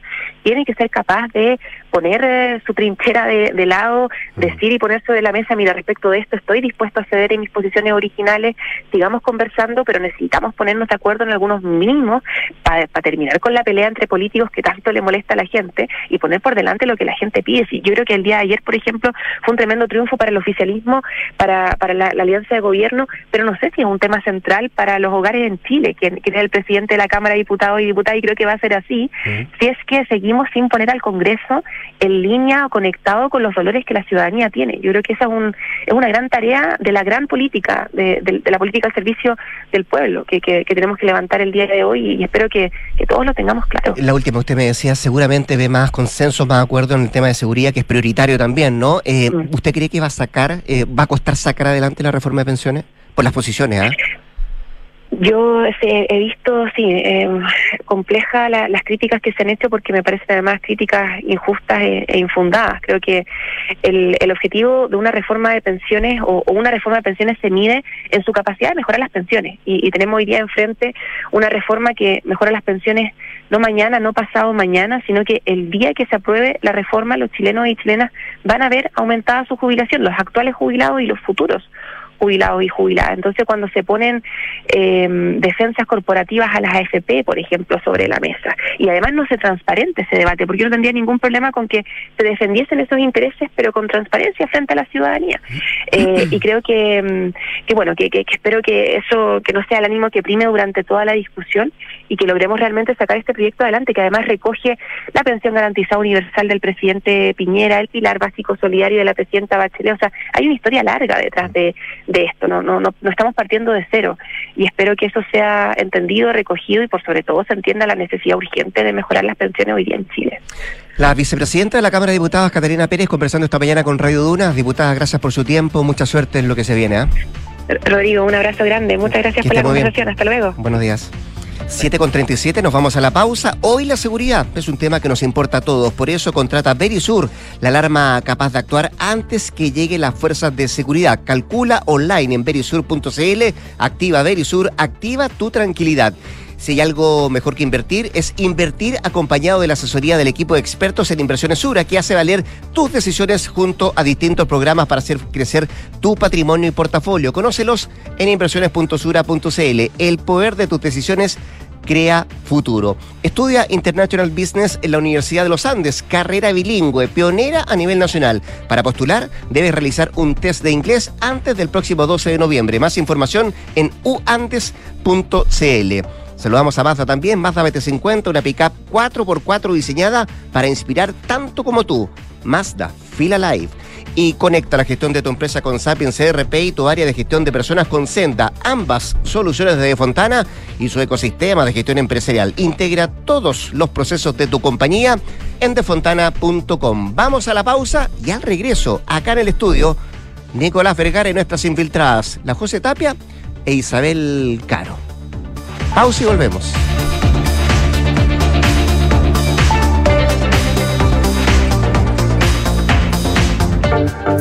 H: tienen que ser capaz de poner eh, su trinchera de, lado, decir y ponerse de la mesa, mira, respecto de esto estoy dispuesto a ceder en mis posiciones originales, sigamos conversando, pero necesitamos ponernos de acuerdo en algunos mínimos para terminar con la pelea entre políticos que tanto le molesta a la gente y poner por delante lo que la gente pide. Sí, yo creo que el día de ayer, por ejemplo, fue un tremendo triunfo para el oficialismo, para, para la, alianza de gobierno, pero no sé si es un tema central para los hogares en Chile, que, es el presidente de la Cámara de Diputados y Diputadas, y creo que va a ser así, si es que seguimos sin poner al Congreso en línea o conectado con los dolores que la ciudadanía tiene. Yo creo que esa es, un, es una gran tarea de la gran política, de, la política al servicio del pueblo, que, que, tenemos que levantar el día de hoy y, espero que, todos lo tengamos claro.
B: La última, usted me decía, seguramente ve más consensos, más acuerdo en el tema de seguridad, que es prioritario también, ¿no? Eh, mm. ¿Usted cree que va a sacar, eh, va a costar sacar adelante la reforma de pensiones? Por las posiciones, ¿ah?
H: Yo he visto, sí, eh, compleja las críticas que se han hecho porque me parecen además críticas injustas e, e infundadas. Creo que el, el, objetivo de una reforma de pensiones o, una reforma de pensiones se mide en su capacidad de mejorar las pensiones. Y, y, tenemos hoy día enfrente una reforma que mejora las pensiones no mañana, no pasado mañana, sino que el día que se apruebe la reforma, los chilenos y chilenas van a ver aumentada su jubilación, los actuales jubilados y los futuros jubilados y jubiladas. Entonces, cuando se ponen eh, defensas corporativas a las AFP, por ejemplo, sobre la mesa, y además no se transparente ese debate, porque yo no tendría ningún problema con que se defendiesen esos intereses, pero con transparencia frente a la ciudadanía. Eh, y creo que, mm, que bueno, que, que, espero que eso, que no sea el ánimo que prime durante toda la discusión y que logremos realmente sacar este proyecto adelante, que además recoge la pensión garantizada universal del presidente Piñera, el pilar básico solidario de la presidenta Bachelet. O sea, hay una historia larga detrás de, de esto, no, no, no, no estamos partiendo de cero y espero que eso sea entendido, recogido y por sobre todo se entienda la necesidad urgente de mejorar las pensiones hoy día en Chile.
B: La vicepresidenta de la Cámara de Diputados, Catarina Pérez, conversando esta mañana con Radio Dunas. Diputada, gracias por su tiempo, mucha suerte en lo que se viene. ¿eh?
H: Rodrigo, un abrazo grande, muchas gracias por la conversación, hasta luego.
B: Buenos días. 7 con 37, nos vamos a la pausa. Hoy la seguridad es un tema que nos importa a todos, por eso contrata Verisur, la alarma capaz de actuar antes que lleguen las fuerzas de seguridad. Calcula online en verisur.cl, activa Verisur, activa tu tranquilidad. Si hay algo mejor que invertir, es invertir acompañado de la asesoría del equipo de expertos en inversiones Sura, que hace valer tus decisiones junto a distintos programas para hacer crecer tu patrimonio y portafolio. Conócelos en inversiones.sura.cl. El poder de tus decisiones crea futuro. Estudia International Business en la Universidad de los Andes, carrera bilingüe, pionera a nivel nacional. Para postular, debes realizar un test de inglés antes del próximo 12 de noviembre. Más información en uantes.cl. Saludamos a Mazda también, Mazda BT50, una pickup 4x4 diseñada para inspirar tanto como tú. Mazda Fila Live y conecta la gestión de tu empresa con Sapiens CRP y tu área de gestión de personas con Senda. Ambas soluciones de Fontana y su ecosistema de gestión empresarial. Integra todos los procesos de tu compañía en defontana.com. Vamos a la pausa y al regreso, acá en el estudio, Nicolás Vergara y nuestras infiltradas, la José Tapia e Isabel Caro. Pausa y volvemos.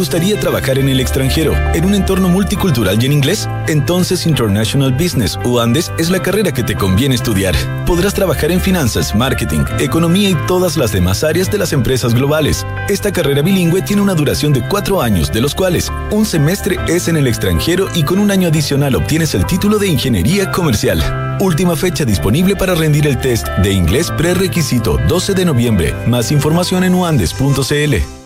I: Gustaría trabajar en el extranjero, en un entorno multicultural y en inglés? Entonces International Business o Andes es la carrera que te conviene estudiar. Podrás trabajar en finanzas, marketing, economía y todas las demás áreas de las empresas globales. Esta carrera bilingüe tiene una duración de cuatro años, de los cuales un semestre es en el extranjero y con un año adicional obtienes el título de Ingeniería Comercial. Última fecha disponible para rendir el test de inglés prerequisito 12 de noviembre. Más información en uandes.cl.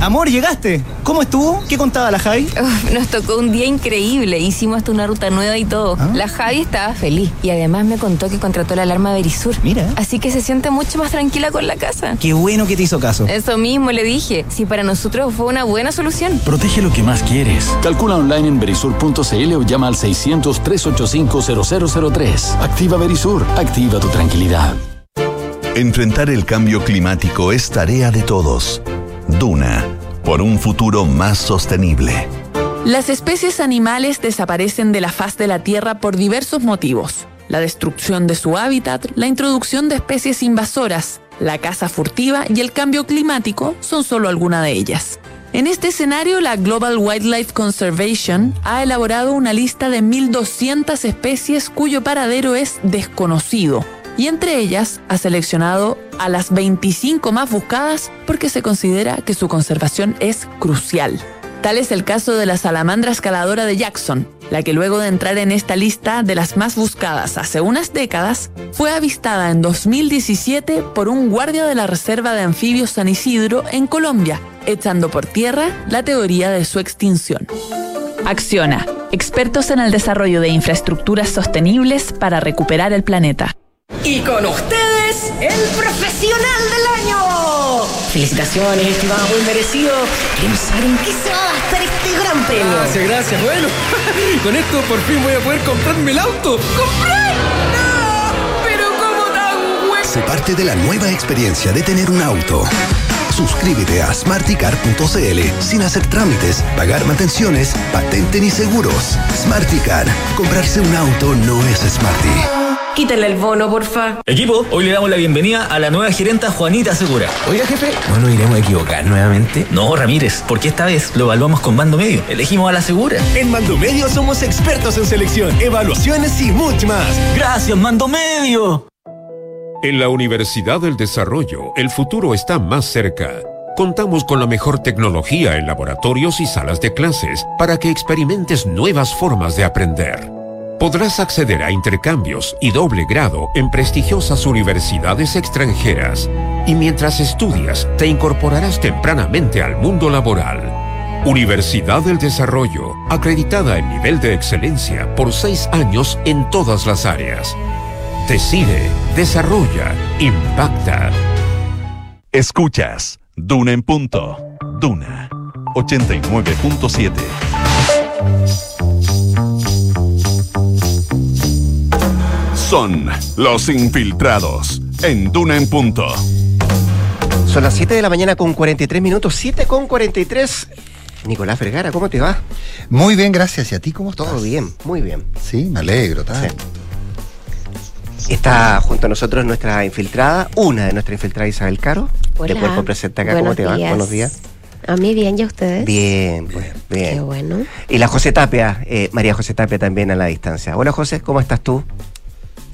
G: Amor, llegaste. ¿Cómo estuvo? ¿Qué contaba la Javi?
J: Uf, nos tocó un día increíble. Hicimos hasta una ruta nueva y todo.
G: ¿Ah?
J: La Javi estaba feliz y además me contó que contrató la alarma Verisur.
G: Mira.
J: Así que se siente mucho más tranquila con la casa.
G: Qué bueno que te hizo caso.
J: Eso mismo le dije. Si para nosotros fue una buena solución.
K: Protege lo que más quieres. Calcula online en verisur.cl o llama al 600-385-0003. Activa Verisur. Activa tu tranquilidad.
A: Enfrentar el cambio climático es tarea de todos. Duna, por un futuro más sostenible.
L: Las especies animales desaparecen de la faz de la Tierra por diversos motivos. La destrucción de su hábitat, la introducción de especies invasoras, la caza furtiva y el cambio climático son solo algunas de ellas. En este escenario, la Global Wildlife Conservation ha elaborado una lista de 1.200 especies cuyo paradero es desconocido y entre ellas ha seleccionado a las 25 más buscadas porque se considera que su conservación es crucial. Tal es el caso de la salamandra escaladora de Jackson, la que luego de entrar en esta lista de las más buscadas hace unas décadas, fue avistada en 2017 por un guardia de la Reserva de Anfibios San Isidro en Colombia, echando por tierra la teoría de su extinción. Acciona, expertos en el desarrollo de infraestructuras sostenibles para recuperar el planeta.
M: Y con ustedes, el profesional del año. Felicitaciones, estimado, muy merecido. Queremos saber en qué se va a gastar este gran premio.
N: Gracias, gracias. Bueno, con esto por fin voy a poder comprarme el auto.
M: ¡Comprar! ¡No! Pero ¿cómo tan bueno?
D: Sé parte de la nueva experiencia de tener un auto. Suscríbete a smarticar.cl sin hacer trámites, pagar mantenciones, patente ni seguros. Smarticar. Comprarse un auto no es smarty.
M: Quítale el bono, porfa.
O: Equipo, hoy le damos la bienvenida a la nueva gerenta Juanita Segura.
N: Oiga, jefe, ¿no nos iremos a equivocar nuevamente?
O: No, Ramírez, porque esta vez lo evaluamos con Mando Medio. Elegimos a la Segura.
P: En Mando Medio somos expertos en selección, evaluaciones y mucho más.
O: Gracias, Mando Medio.
Q: En la Universidad del Desarrollo, el futuro está más cerca. Contamos con la mejor tecnología en laboratorios y salas de clases para que experimentes nuevas formas de aprender. Podrás acceder a intercambios y doble grado en prestigiosas universidades extranjeras y mientras estudias te incorporarás tempranamente al mundo laboral. Universidad del Desarrollo, acreditada en nivel de excelencia por seis años en todas las áreas. Decide, desarrolla, impacta.
A: Escuchas Duna en punto. Duna 89.7. Son los infiltrados en Duna en punto.
B: Son las 7 de la mañana con 43 minutos, 7 con 43. Nicolás Vergara, ¿cómo te va?
R: Muy bien, gracias. ¿Y a ti cómo estás?
B: Todo bien, muy bien.
R: Sí, me alegro. tal.
B: Está junto a nosotros nuestra infiltrada, una de nuestras infiltradas, Isabel Caro.
S: Hola.
B: De cuerpo presente acá,
S: Buenos
B: ¿cómo te va? Buenos días.
S: A mí bien, ¿y a ustedes?
B: Bien, pues, bien.
S: Qué bueno.
B: Y la José Tapia, eh, María José Tapia también a la distancia. Hola José, ¿cómo estás tú?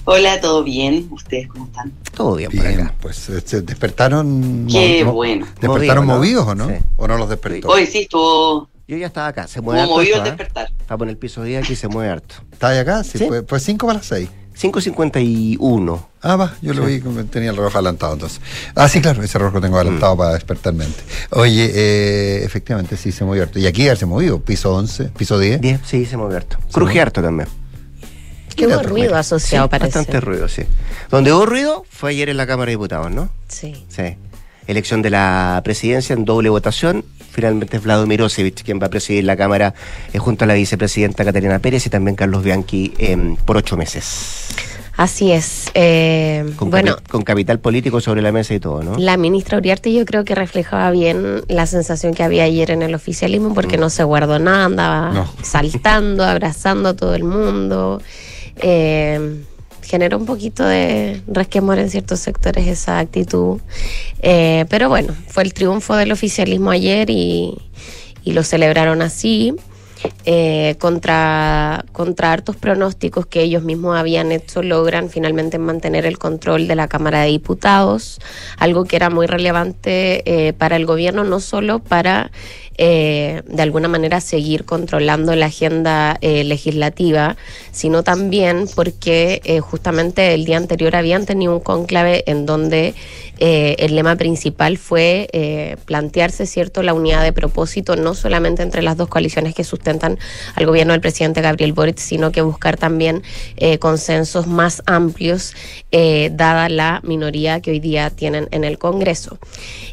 T: Hola, ¿todo bien? ¿Ustedes cómo están?
B: Todo bien,
R: por acá. Pues eh, se despertaron.
T: Qué
R: mo-
T: bueno.
R: ¿Despertaron
B: Movido,
R: movidos
B: ¿no?
R: o no?
B: Sí.
R: ¿O no los despertó?
T: Hoy sí estuvo,
B: Yo ya estaba acá, se mueve harto.
T: movido
B: esto,
T: el
B: ¿ah?
T: despertar.
B: En el piso 10 aquí se mueve harto.
R: ¿Está ahí acá? Sí,
B: Sí.
R: Fue, fue 5 para las 6.
B: 5.51.
R: Ah, va, yo lo
B: Sí.
R: vi, tenía el reloj adelantado entonces. Ah, sí, claro, ese reloj lo tengo
B: Mm.
R: adelantado para despertarme. Oye, eh, efectivamente, sí se movió harto. Y aquí ya se movió, piso 11, piso 10.
B: 10, sí, se mueve harto. Cruje harto también. Mira,
S: hubo ruido asociado,
B: Sí,
S: parece.
B: Bastante ruido, sí. Donde hubo ruido fue ayer en la Cámara de Diputados, ¿no?
S: Sí.
B: Sí. Elección de la presidencia en doble votación. Finalmente es Vlado Mirosevich quien va a presidir la Cámara eh, junto a la vicepresidenta Catalina Pérez y también Carlos Bianchi em, por ocho meses.
S: Así es. Eh,
B: Con,
S: bueno,
B: capi- con capital político sobre la mesa y todo, ¿no?
S: la ministra Uriarte yo creo que reflejaba bien la sensación que había ayer en el oficialismo porque
B: Mm.
S: no se guardó nada, andaba
R: No.
S: saltando, abrazando a todo el mundo. Eh, generó un poquito de resquemor en ciertos sectores esa actitud. Eh, pero bueno, fue el triunfo del oficialismo ayer y, y lo celebraron así. eh, contra, contra hartos pronósticos que ellos mismos habían hecho, logran finalmente mantener el control de la Cámara de Diputados, algo que era muy relevante eh, para el gobierno, no solo para eh, de alguna manera seguir controlando la agenda eh, legislativa, sino también porque eh, justamente el día anterior habían tenido un cónclave en donde eh, el lema principal fue eh, plantearse cierto la unidad de propósito no solamente entre las dos coaliciones que sustentan al gobierno del presidente Gabriel Boric, sino que buscar también eh, consensos más amplios dada la minoría que hoy día tienen en el Congreso.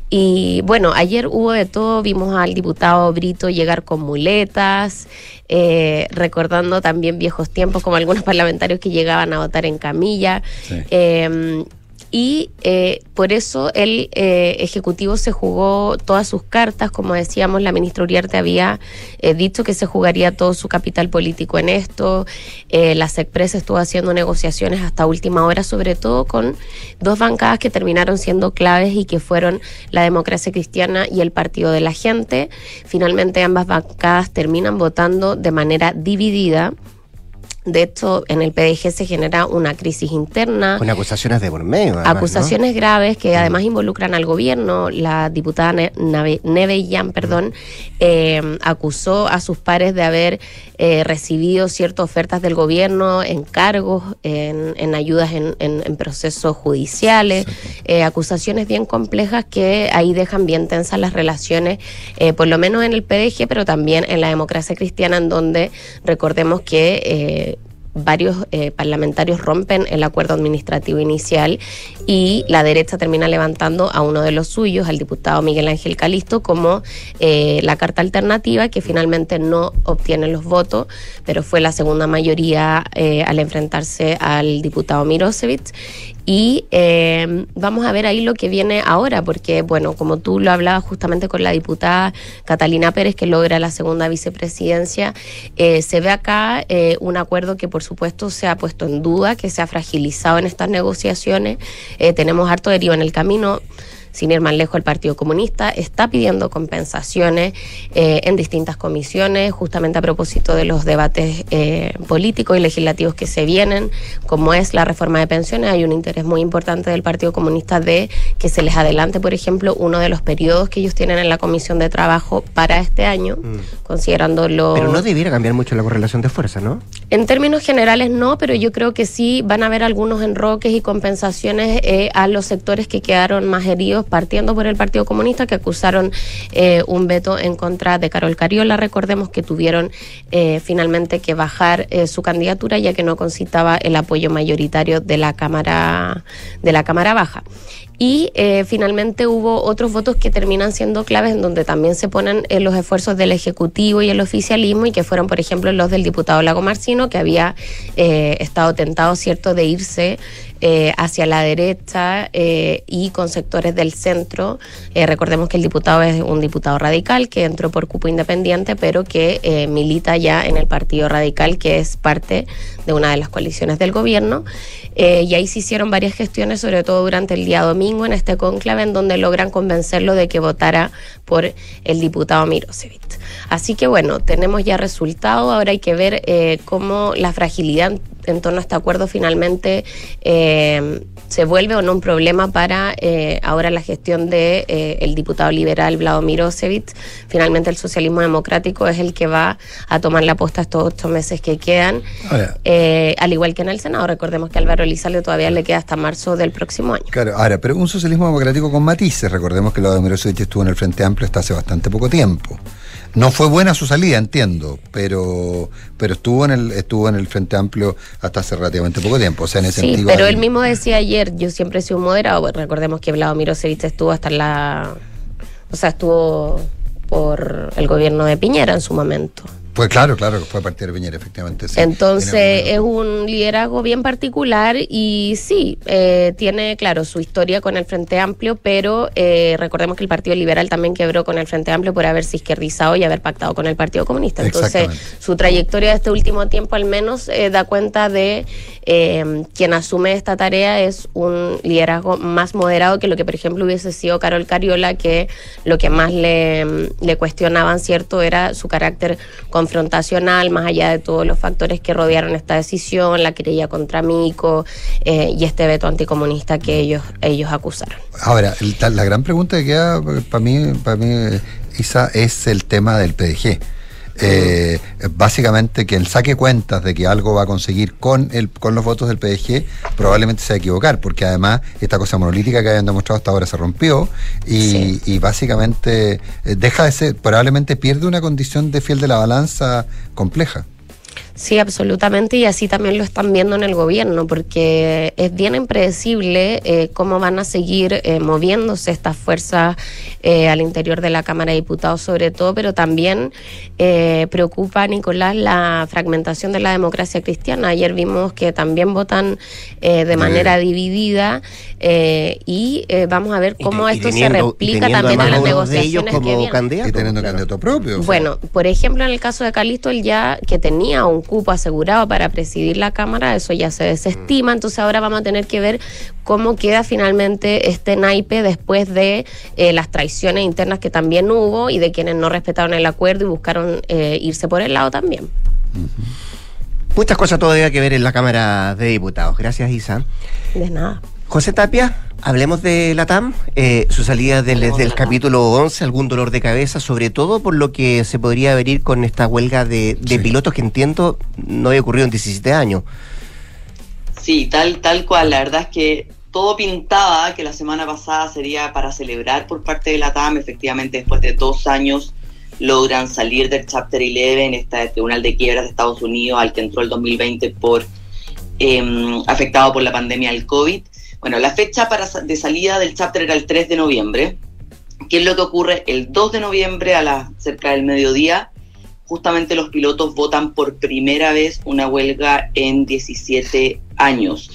S: Y bueno, ayer hubo de todo, vimos al diputado Brito llegar con muletas, eh, recordando también viejos tiempos como algunos parlamentarios que llegaban a votar en camilla. Eh, y eh, por eso el eh, Ejecutivo se jugó todas sus cartas, como decíamos, la ministra Uriarte había eh, dicho que se jugaría todo su capital político en esto, eh, la SECPRES estuvo haciendo negociaciones hasta última hora, sobre todo con dos bancadas que terminaron siendo claves y que fueron la democracia cristiana y el Partido de la Gente. Finalmente ambas bancadas terminan votando de manera dividida. De hecho, en el PDG se genera una crisis interna.
B: Con acusaciones de por medio. además, ¿no?
S: Acusaciones graves que además involucran al gobierno. La diputada Neve perdón, eh, acusó a sus pares de haber eh, recibido ciertas ofertas del gobierno, encargos, en, en ayudas en, en- en procesos judiciales, eh, acusaciones bien complejas que ahí dejan bien tensas las relaciones, por lo menos en el PDG, pero también en la democracia cristiana, en donde recordemos que varios eh, parlamentarios rompen el acuerdo administrativo inicial y la derecha termina levantando a uno de los suyos, al diputado Miguel Ángel Calisto, como eh, la carta alternativa que finalmente no obtiene los votos, pero fue la segunda mayoría eh, al enfrentarse al diputado Mirosevic. Y eh, vamos a ver ahí lo que viene ahora, porque, bueno, como tú lo hablabas justamente con la diputada Catalina Pérez, que logra la segunda vicepresidencia, eh, se ve acá eh, un acuerdo que, por supuesto, se ha puesto en duda, que se ha fragilizado en estas negociaciones. Eh, tenemos harto deriva en el camino. Sin ir más lejos, el Partido Comunista está pidiendo compensaciones eh, en distintas comisiones, justamente a propósito de los debates eh, políticos y legislativos que se vienen, como es la reforma de pensiones. Hay un interés muy importante del Partido Comunista de que se les adelante, por ejemplo, uno de los periodos que ellos tienen en la Comisión de Trabajo para este año, considerando los...
B: Pero no debiera cambiar mucho la correlación de fuerza, ¿no?
S: En términos generales no, pero yo creo que sí van a haber algunos enroques y compensaciones eh, a los sectores que quedaron más heridos, partiendo por el Partido Comunista, que acusaron eh, un veto en contra de Carol Cariola. Recordemos que tuvieron eh, finalmente que bajar eh, su candidatura ya que no concitaba el apoyo mayoritario de la Cámara, de la Cámara Baja. Y eh, finalmente hubo otros votos que terminan siendo claves en donde también se ponen eh, los esfuerzos del Ejecutivo y el oficialismo y que fueron, por ejemplo, los del diputado Lago Marcino, que había eh, estado tentado, ¿cierto?, de irse eh, hacia la derecha eh, y con sectores del centro. Eh, recordemos que el diputado es un diputado radical que entró por cupo independiente, pero que milita ya en el Partido Radical, que es parte de una de las coaliciones del gobierno. Y ahí se hicieron varias gestiones, sobre todo durante el día domingo, en este conclave, en donde logran convencerlo de que votara por el diputado Mirosevic. Así que bueno, tenemos ya resultado, ahora hay que ver eh, cómo la fragilidad en torno a este acuerdo finalmente eh, se vuelve o no un problema para eh, ahora la gestión de eh, el diputado liberal Vlado Mirosevic. Finalmente el socialismo democrático es el que va a tomar la posta estos ocho meses que quedan,
R: Ahora,
S: eh, al igual que en el Senado. Recordemos que Álvaro Elizalde todavía le queda hasta marzo del próximo año.
R: Claro, ahora, pero un socialismo democrático con matices. Recordemos que lo de Mirosevic estuvo en el Frente Amplio hasta hace bastante poco tiempo. No fue buena su salida, entiendo, pero pero estuvo en el estuvo en el Frente Amplio hasta hace relativamente poco tiempo. O sea, en ese
S: Sí,
R: sentido.
S: pero
R: hay-
S: él mismo decía ayer, yo siempre he sido un moderado. Recordemos que Vlado Mirosevic estuvo hasta la... O sea, estuvo por el gobierno de Piñera en su momento.
R: Pues claro, claro, fue a partir de Piñera, efectivamente. sí.
S: Entonces es un liderazgo bien particular y sí, eh, tiene, claro, su historia con el Frente Amplio, pero eh, recordemos que el Partido Liberal también quebró con el Frente Amplio por haberse izquierdizado y haber pactado con el Partido Comunista. Entonces su trayectoria de este último tiempo al menos eh, da cuenta de eh, quien asume esta tarea es un liderazgo más moderado que lo que por ejemplo hubiese sido Carol Cariola, que lo que más le, le cuestionaban, ¿cierto?, era su carácter confrontacional, más allá de todos los factores que rodearon esta decisión, la querella contra Mico eh, y este veto anticomunista que ellos, ellos acusaron.
R: Ahora, la gran pregunta que queda para mí, para mí, Isa, es el tema del PDG. Eh, básicamente que el saque cuentas de que algo va a conseguir con el con los votos del PDG probablemente se va a equivocar, porque además esta cosa monolítica que habían demostrado hasta ahora se rompió y,
S: Sí.
R: y básicamente eh, deja de ser, probablemente pierde una condición de fiel de la balanza compleja.
S: Sí, absolutamente, y así también lo están viendo en el gobierno, porque es bien impredecible eh, cómo van a seguir eh, moviéndose estas fuerzas eh, al interior de la Cámara de Diputados, sobre todo, pero también eh, preocupa, Nicolás, la fragmentación de la democracia cristiana. Ayer vimos que también votan eh, de manera dividida eh, y eh, vamos a ver cómo
B: y
S: esto se
B: teniendo-
S: replica también en las negociaciones
B: como
S: que vienen.
R: Y teniendo candidato propio.
S: Bueno, por ejemplo, en el caso de Calisto, él ya que tenía un cupo asegurado para presidir la Cámara, eso ya se desestima, entonces ahora vamos a tener que ver cómo queda finalmente este naipe después de eh, las traiciones internas que también hubo y de quienes no respetaron el acuerdo y buscaron eh, irse por el lado también.
B: Muchas cosas todavía que ver en la Cámara de Diputados. Gracias, Isa.
S: De nada.
B: José Tapia, hablemos de la TAM, eh, su salida del, desde el capítulo 11, algún dolor de cabeza, sobre todo por lo que se podría venir con esta huelga de, de pilotos que entiendo no había ocurrido en 17 años.
T: Sí, tal, tal cual. La verdad es que todo pintaba que la semana pasada sería para celebrar por parte de la TAM. Efectivamente, después de dos años logran salir del Chapter 11, este Tribunal de Quiebras de Estados Unidos, al que entró el 2020 por eh, afectado por la pandemia del COVID. Bueno, la fecha de salida del Chapter era el 3 de noviembre. ¿Qué es lo que ocurre? El 2 de noviembre a las cerca del mediodía, justamente los pilotos votan por primera vez una huelga en 17 años.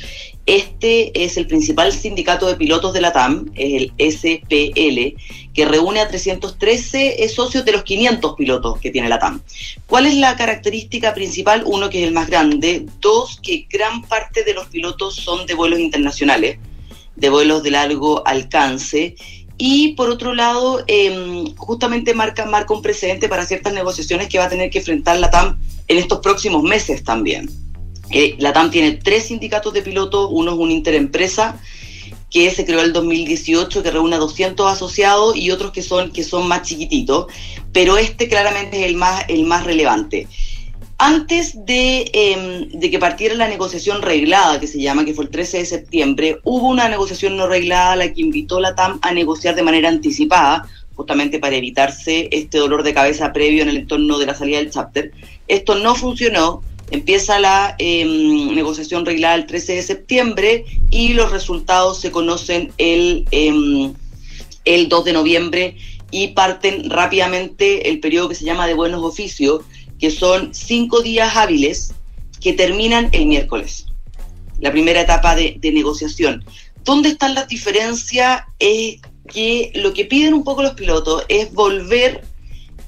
T: Este es el principal sindicato de pilotos de la TAM, es el SPL, que reúne a 313 socios de los 500 pilotos que tiene la TAM. ¿Cuál es la característica principal? Uno, que es el más grande. Dos, que gran parte de los pilotos son de vuelos internacionales, de vuelos de largo alcance. Y por otro lado, eh, justamente marca, marca un precedente para ciertas negociaciones que va a tener que enfrentar la TAM en estos próximos meses también. La TAM tiene tres sindicatos de pilotos, uno es una interempresa que se creó en el 2018, que reúne a 200 asociados y otros que son, que son más chiquititos, pero este claramente es el más, el más relevante. Antes de, eh, de que partiera la negociación reglada, que se llama, que fue el 13 de septiembre, hubo una negociación no reglada a la que invitó la TAM a negociar de manera anticipada, justamente para evitarse este dolor de cabeza previo en el entorno de la salida del chapter. Esto no funcionó, Empieza la em, negociación reglada el 13 de septiembre y los resultados se conocen el, em, el 2 de noviembre y parten rápidamente el periodo que se llama de buenos oficios, que son cinco días hábiles que terminan el miércoles, la primera etapa de, de negociación. ¿Dónde están las diferencias? Es que lo que piden un poco los pilotos es volver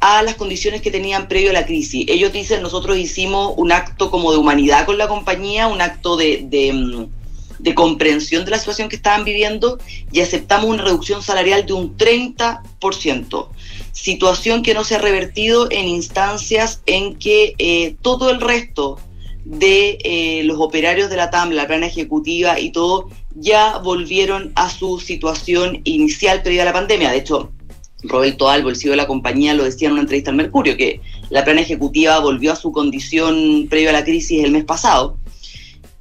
T: a las condiciones que tenían previo a la crisis. Ellos dicen, nosotros hicimos un acto como de humanidad con la compañía, un acto de, de, mm, comprensión de la situación que estaban viviendo y aceptamos una reducción salarial de un 30%. Situación que no se ha revertido en instancias en que eh, todo el resto de eh, los operarios de la TAM, la plana ejecutiva y todo, ya volvieron a su situación inicial previa a la pandemia. De hecho, Roberto Albo, el CEO de la compañía, lo decía en una entrevista al Mercurio, que la plana ejecutiva volvió a su condición previa a la crisis el mes pasado.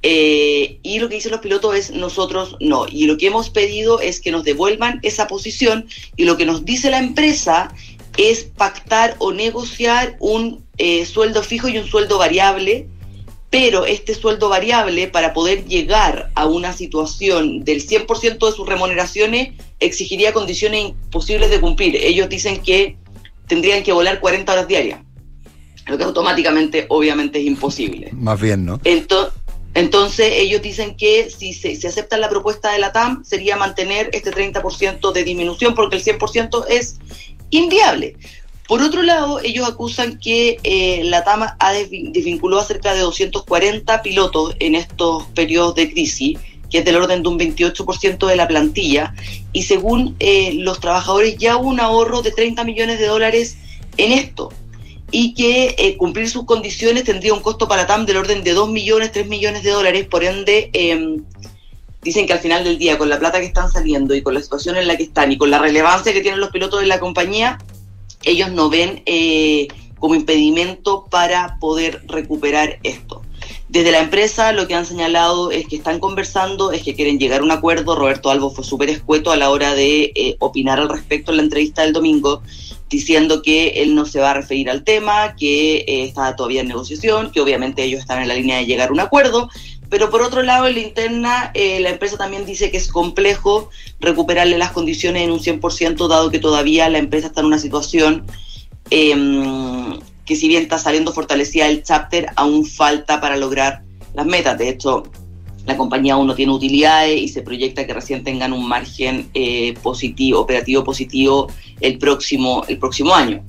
T: Eh, y lo que dicen los pilotos es nosotros no. Y lo que hemos pedido es que nos devuelvan esa posición y lo que nos dice la empresa es pactar o negociar un eh, sueldo fijo y un sueldo variable pero este sueldo variable para poder llegar a una situación del 100% de sus remuneraciones exigiría condiciones imposibles de cumplir. Ellos dicen que tendrían que volar 40 horas diarias, lo que automáticamente obviamente es imposible.
R: Más bien, ¿no?
T: Entonces, entonces ellos dicen que si se, se acepta la propuesta de la TAM sería mantener este 30% de disminución porque el 100% es inviable. Por otro lado, ellos acusan que eh, la TAMA ha desvinculado a cerca de 240 pilotos en estos periodos de crisis, que es del orden de un 28% de la plantilla, y según eh, los trabajadores ya hubo un ahorro de 30 millones de dólares en esto, y que eh, cumplir sus condiciones tendría un costo para TAM del orden de 2 millones, 3 millones de dólares, por ende... Eh, dicen que al final del día, con la plata que están saliendo y con la situación en la que están y con la relevancia que tienen los pilotos de la compañía, ellos no ven eh, como impedimento para poder recuperar esto. Desde la empresa lo que han señalado es que están conversando, es que quieren llegar a un acuerdo. Roberto Albo fue súper escueto a la hora de eh, opinar al respecto en la entrevista del domingo, diciendo que él no se va a referir al tema, que eh, está todavía en negociación, que obviamente ellos están en la línea de llegar a un acuerdo, pero por otro lado, en la interna, eh, la empresa también dice que es complejo recuperarle las condiciones en un 100%, dado que todavía la empresa está en una situación eh, que si bien está saliendo fortalecida el chapter, aún falta para lograr las metas. De hecho, la compañía aún no tiene utilidades y se proyecta que recién tengan un margen eh, positivo, operativo positivo el próximo, el próximo año.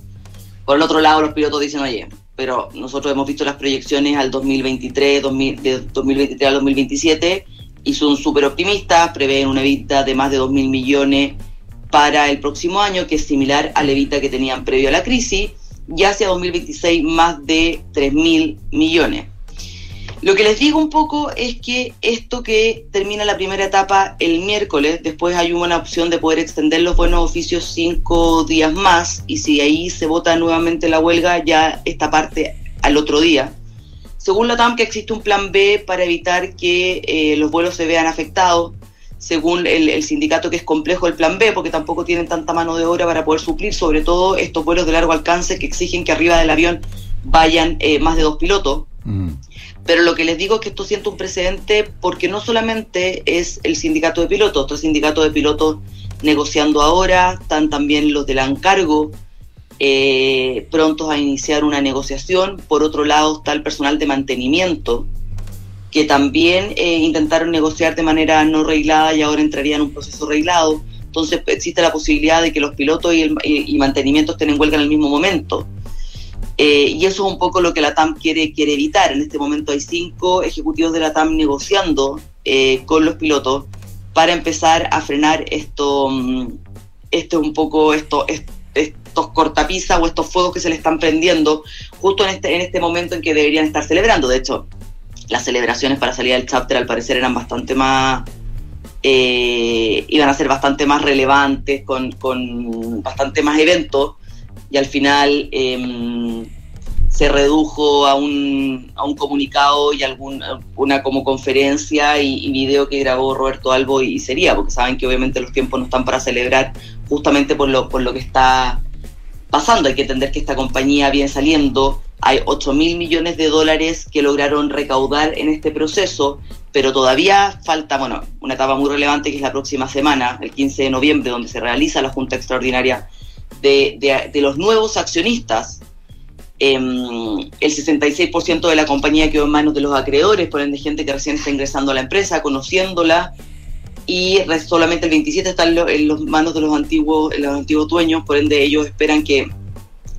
T: Por el otro lado, los pilotos dicen, oye, pero nosotros hemos visto las proyecciones al 2023, 2000, de 2023 al 2027 y son súper optimistas, prevén una evita de más de 2.000 millones para el próximo año, que es similar a la evita que tenían previo a la crisis, y hacia 2026 más de 3.000 millones. Lo que les digo un poco es que esto que termina la primera etapa el miércoles, después hay una opción de poder extender los buenos oficios cinco días más y si ahí se vota nuevamente la huelga, ya esta parte al otro día. Según la TAM, que existe un plan B para evitar que eh, los vuelos se vean afectados. Según el, el, sindicato, que es complejo el plan B, porque tampoco tienen tanta mano de obra para poder suplir, sobre todo estos vuelos de largo alcance que exigen que arriba del avión vayan eh, más de dos pilotos. Mm. Pero lo que les digo es que esto siente un precedente porque no solamente es el sindicato de pilotos, otro sindicato de pilotos negociando ahora, están también los del encargo eh, prontos a iniciar una negociación. Por otro lado está el personal de mantenimiento, que también eh, intentaron negociar de manera no reglada y ahora entrarían en un proceso reglado. Entonces existe la posibilidad de que los pilotos y, el, y, y mantenimiento estén en huelga en el mismo momento. Eh, y eso es un poco lo que la TAM quiere, quiere evitar. En este momento hay cinco ejecutivos de la TAM negociando eh, con los pilotos para empezar a frenar esto, esto un poco, esto, estos cortapisas o estos fuegos que se le están prendiendo justo en este, en este momento en que deberían estar celebrando. De hecho, las celebraciones para salir del chapter al parecer eran bastante más, eh, iban a ser bastante más relevantes, con, con bastante más eventos y al final eh, se redujo a un, a un comunicado y algún, una como conferencia y, y, video que grabó Roberto Albo y, sería, porque saben que obviamente los tiempos no están para celebrar justamente por lo, por lo que está pasando. Hay que entender que esta compañía viene saliendo Hay 8 mil millones de dólares que lograron recaudar en este proceso, pero todavía falta, bueno, una etapa muy relevante que es la próxima semana, el 15 de noviembre, donde se realiza la Junta Extraordinaria de, los nuevos accionistas. Eh, el 66% de la compañía quedó en manos de los acreedores, por ende gente que recién está ingresando a la empresa, conociéndola, y solamente el 27 está en, las manos de los antiguos, los antiguos dueños, por ende ellos esperan que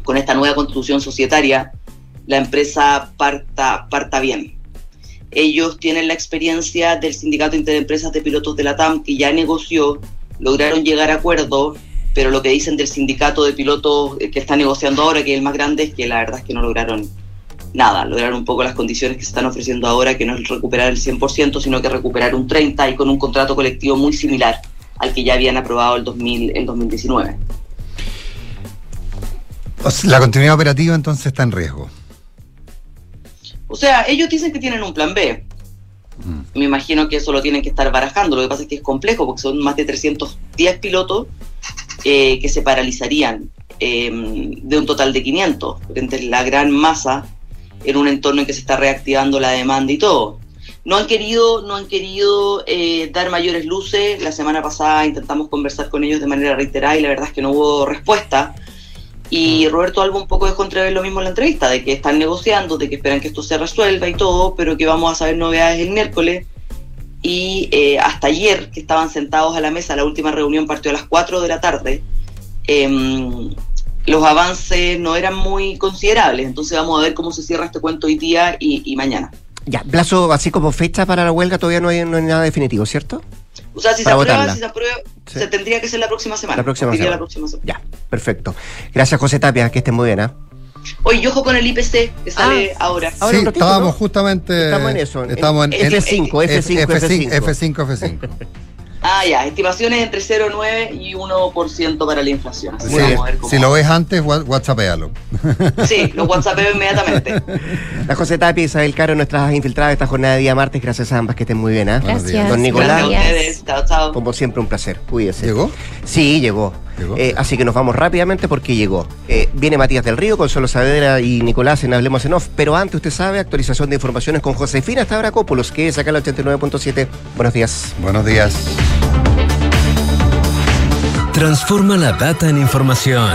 T: con esta nueva constitución societaria la empresa parta, parta bien. Ellos tienen la experiencia del Sindicato Interempresas de Pilotos de la TAM, que ya negoció, lograron llegar a acuerdo, pero lo que dicen del sindicato de pilotos que está negociando ahora, que es el más grande, es que la verdad es que no lograron nada, lograr un poco las condiciones que se están ofreciendo ahora, que no es recuperar el 100%, sino que recuperar un 30% y con un contrato colectivo muy similar al que ya habían aprobado el, 2000, el 2019.
R: La continuidad operativa entonces está en riesgo.
T: O sea, ellos dicen que tienen un plan B. Mm. Me imagino que eso lo tienen que estar barajando. Lo que pasa es que es complejo porque son más de 310 pilotos eh, que se paralizarían eh, de un total de 500, frente a la gran masa en un entorno en que se está reactivando la demanda y todo. No han querido, no han querido eh, dar mayores luces. La semana pasada intentamos conversar con ellos de manera reiterada y la verdad es que no hubo respuesta. Y Roberto Alba un poco dejó entrever lo mismo en la entrevista, de que están negociando, de que esperan que esto se resuelva y todo, pero que vamos a saber novedades el miércoles. Y eh, hasta ayer, que estaban sentados a la mesa, la última reunión partió a las 4 de la tarde, eh, los avances no eran muy considerables. Entonces vamos a ver cómo se cierra este cuento hoy día y, y mañana.
B: Ya, plazo así como fecha para la huelga todavía no hay, no hay nada definitivo, ¿cierto?
T: O sea, si se aprueba, si se aprueba, sí. se tendría que ser la próxima semana.
B: La próxima semana.
T: La próxima semana.
B: Ya, perfecto. Gracias, José Tapia, que estén muy bien, ¿eh?
T: Oye, ojo con el IPC que sale ah, ahora.
R: Sí, ratito, estábamos ¿no? justamente.
B: Estamos en eso.
R: Estamos en,
B: F5, F5,
R: F5, F5, F5.
T: Ah, ya, estimaciones entre 0,9 y 1% para la inflación. Así
R: sí, si lo ves antes, whatsappealo.
T: Sí, lo whatsappeo inmediatamente.
B: La José Tapia y Isabel Caro, nuestras infiltradas esta jornada de día martes. Gracias a ambas, que estén muy bien. ¿eh?
S: Gracias.
B: Don Nicolás.
T: Gracias. Chao, chao.
B: Como siempre, un placer. Cuídese.
R: ¿Llegó?
B: Sí, llegó. Eh, así que nos vamos rápidamente porque llegó. Eh, viene Matías del Río, Consuelo Saavedra y Nicolás en Hablemos en Off. Pero antes, usted sabe, actualización de informaciones con Josefina Stavrakopoulos, que es acá el 89.7. Buenos días.
R: Buenos días.
U: Transforma la data en información.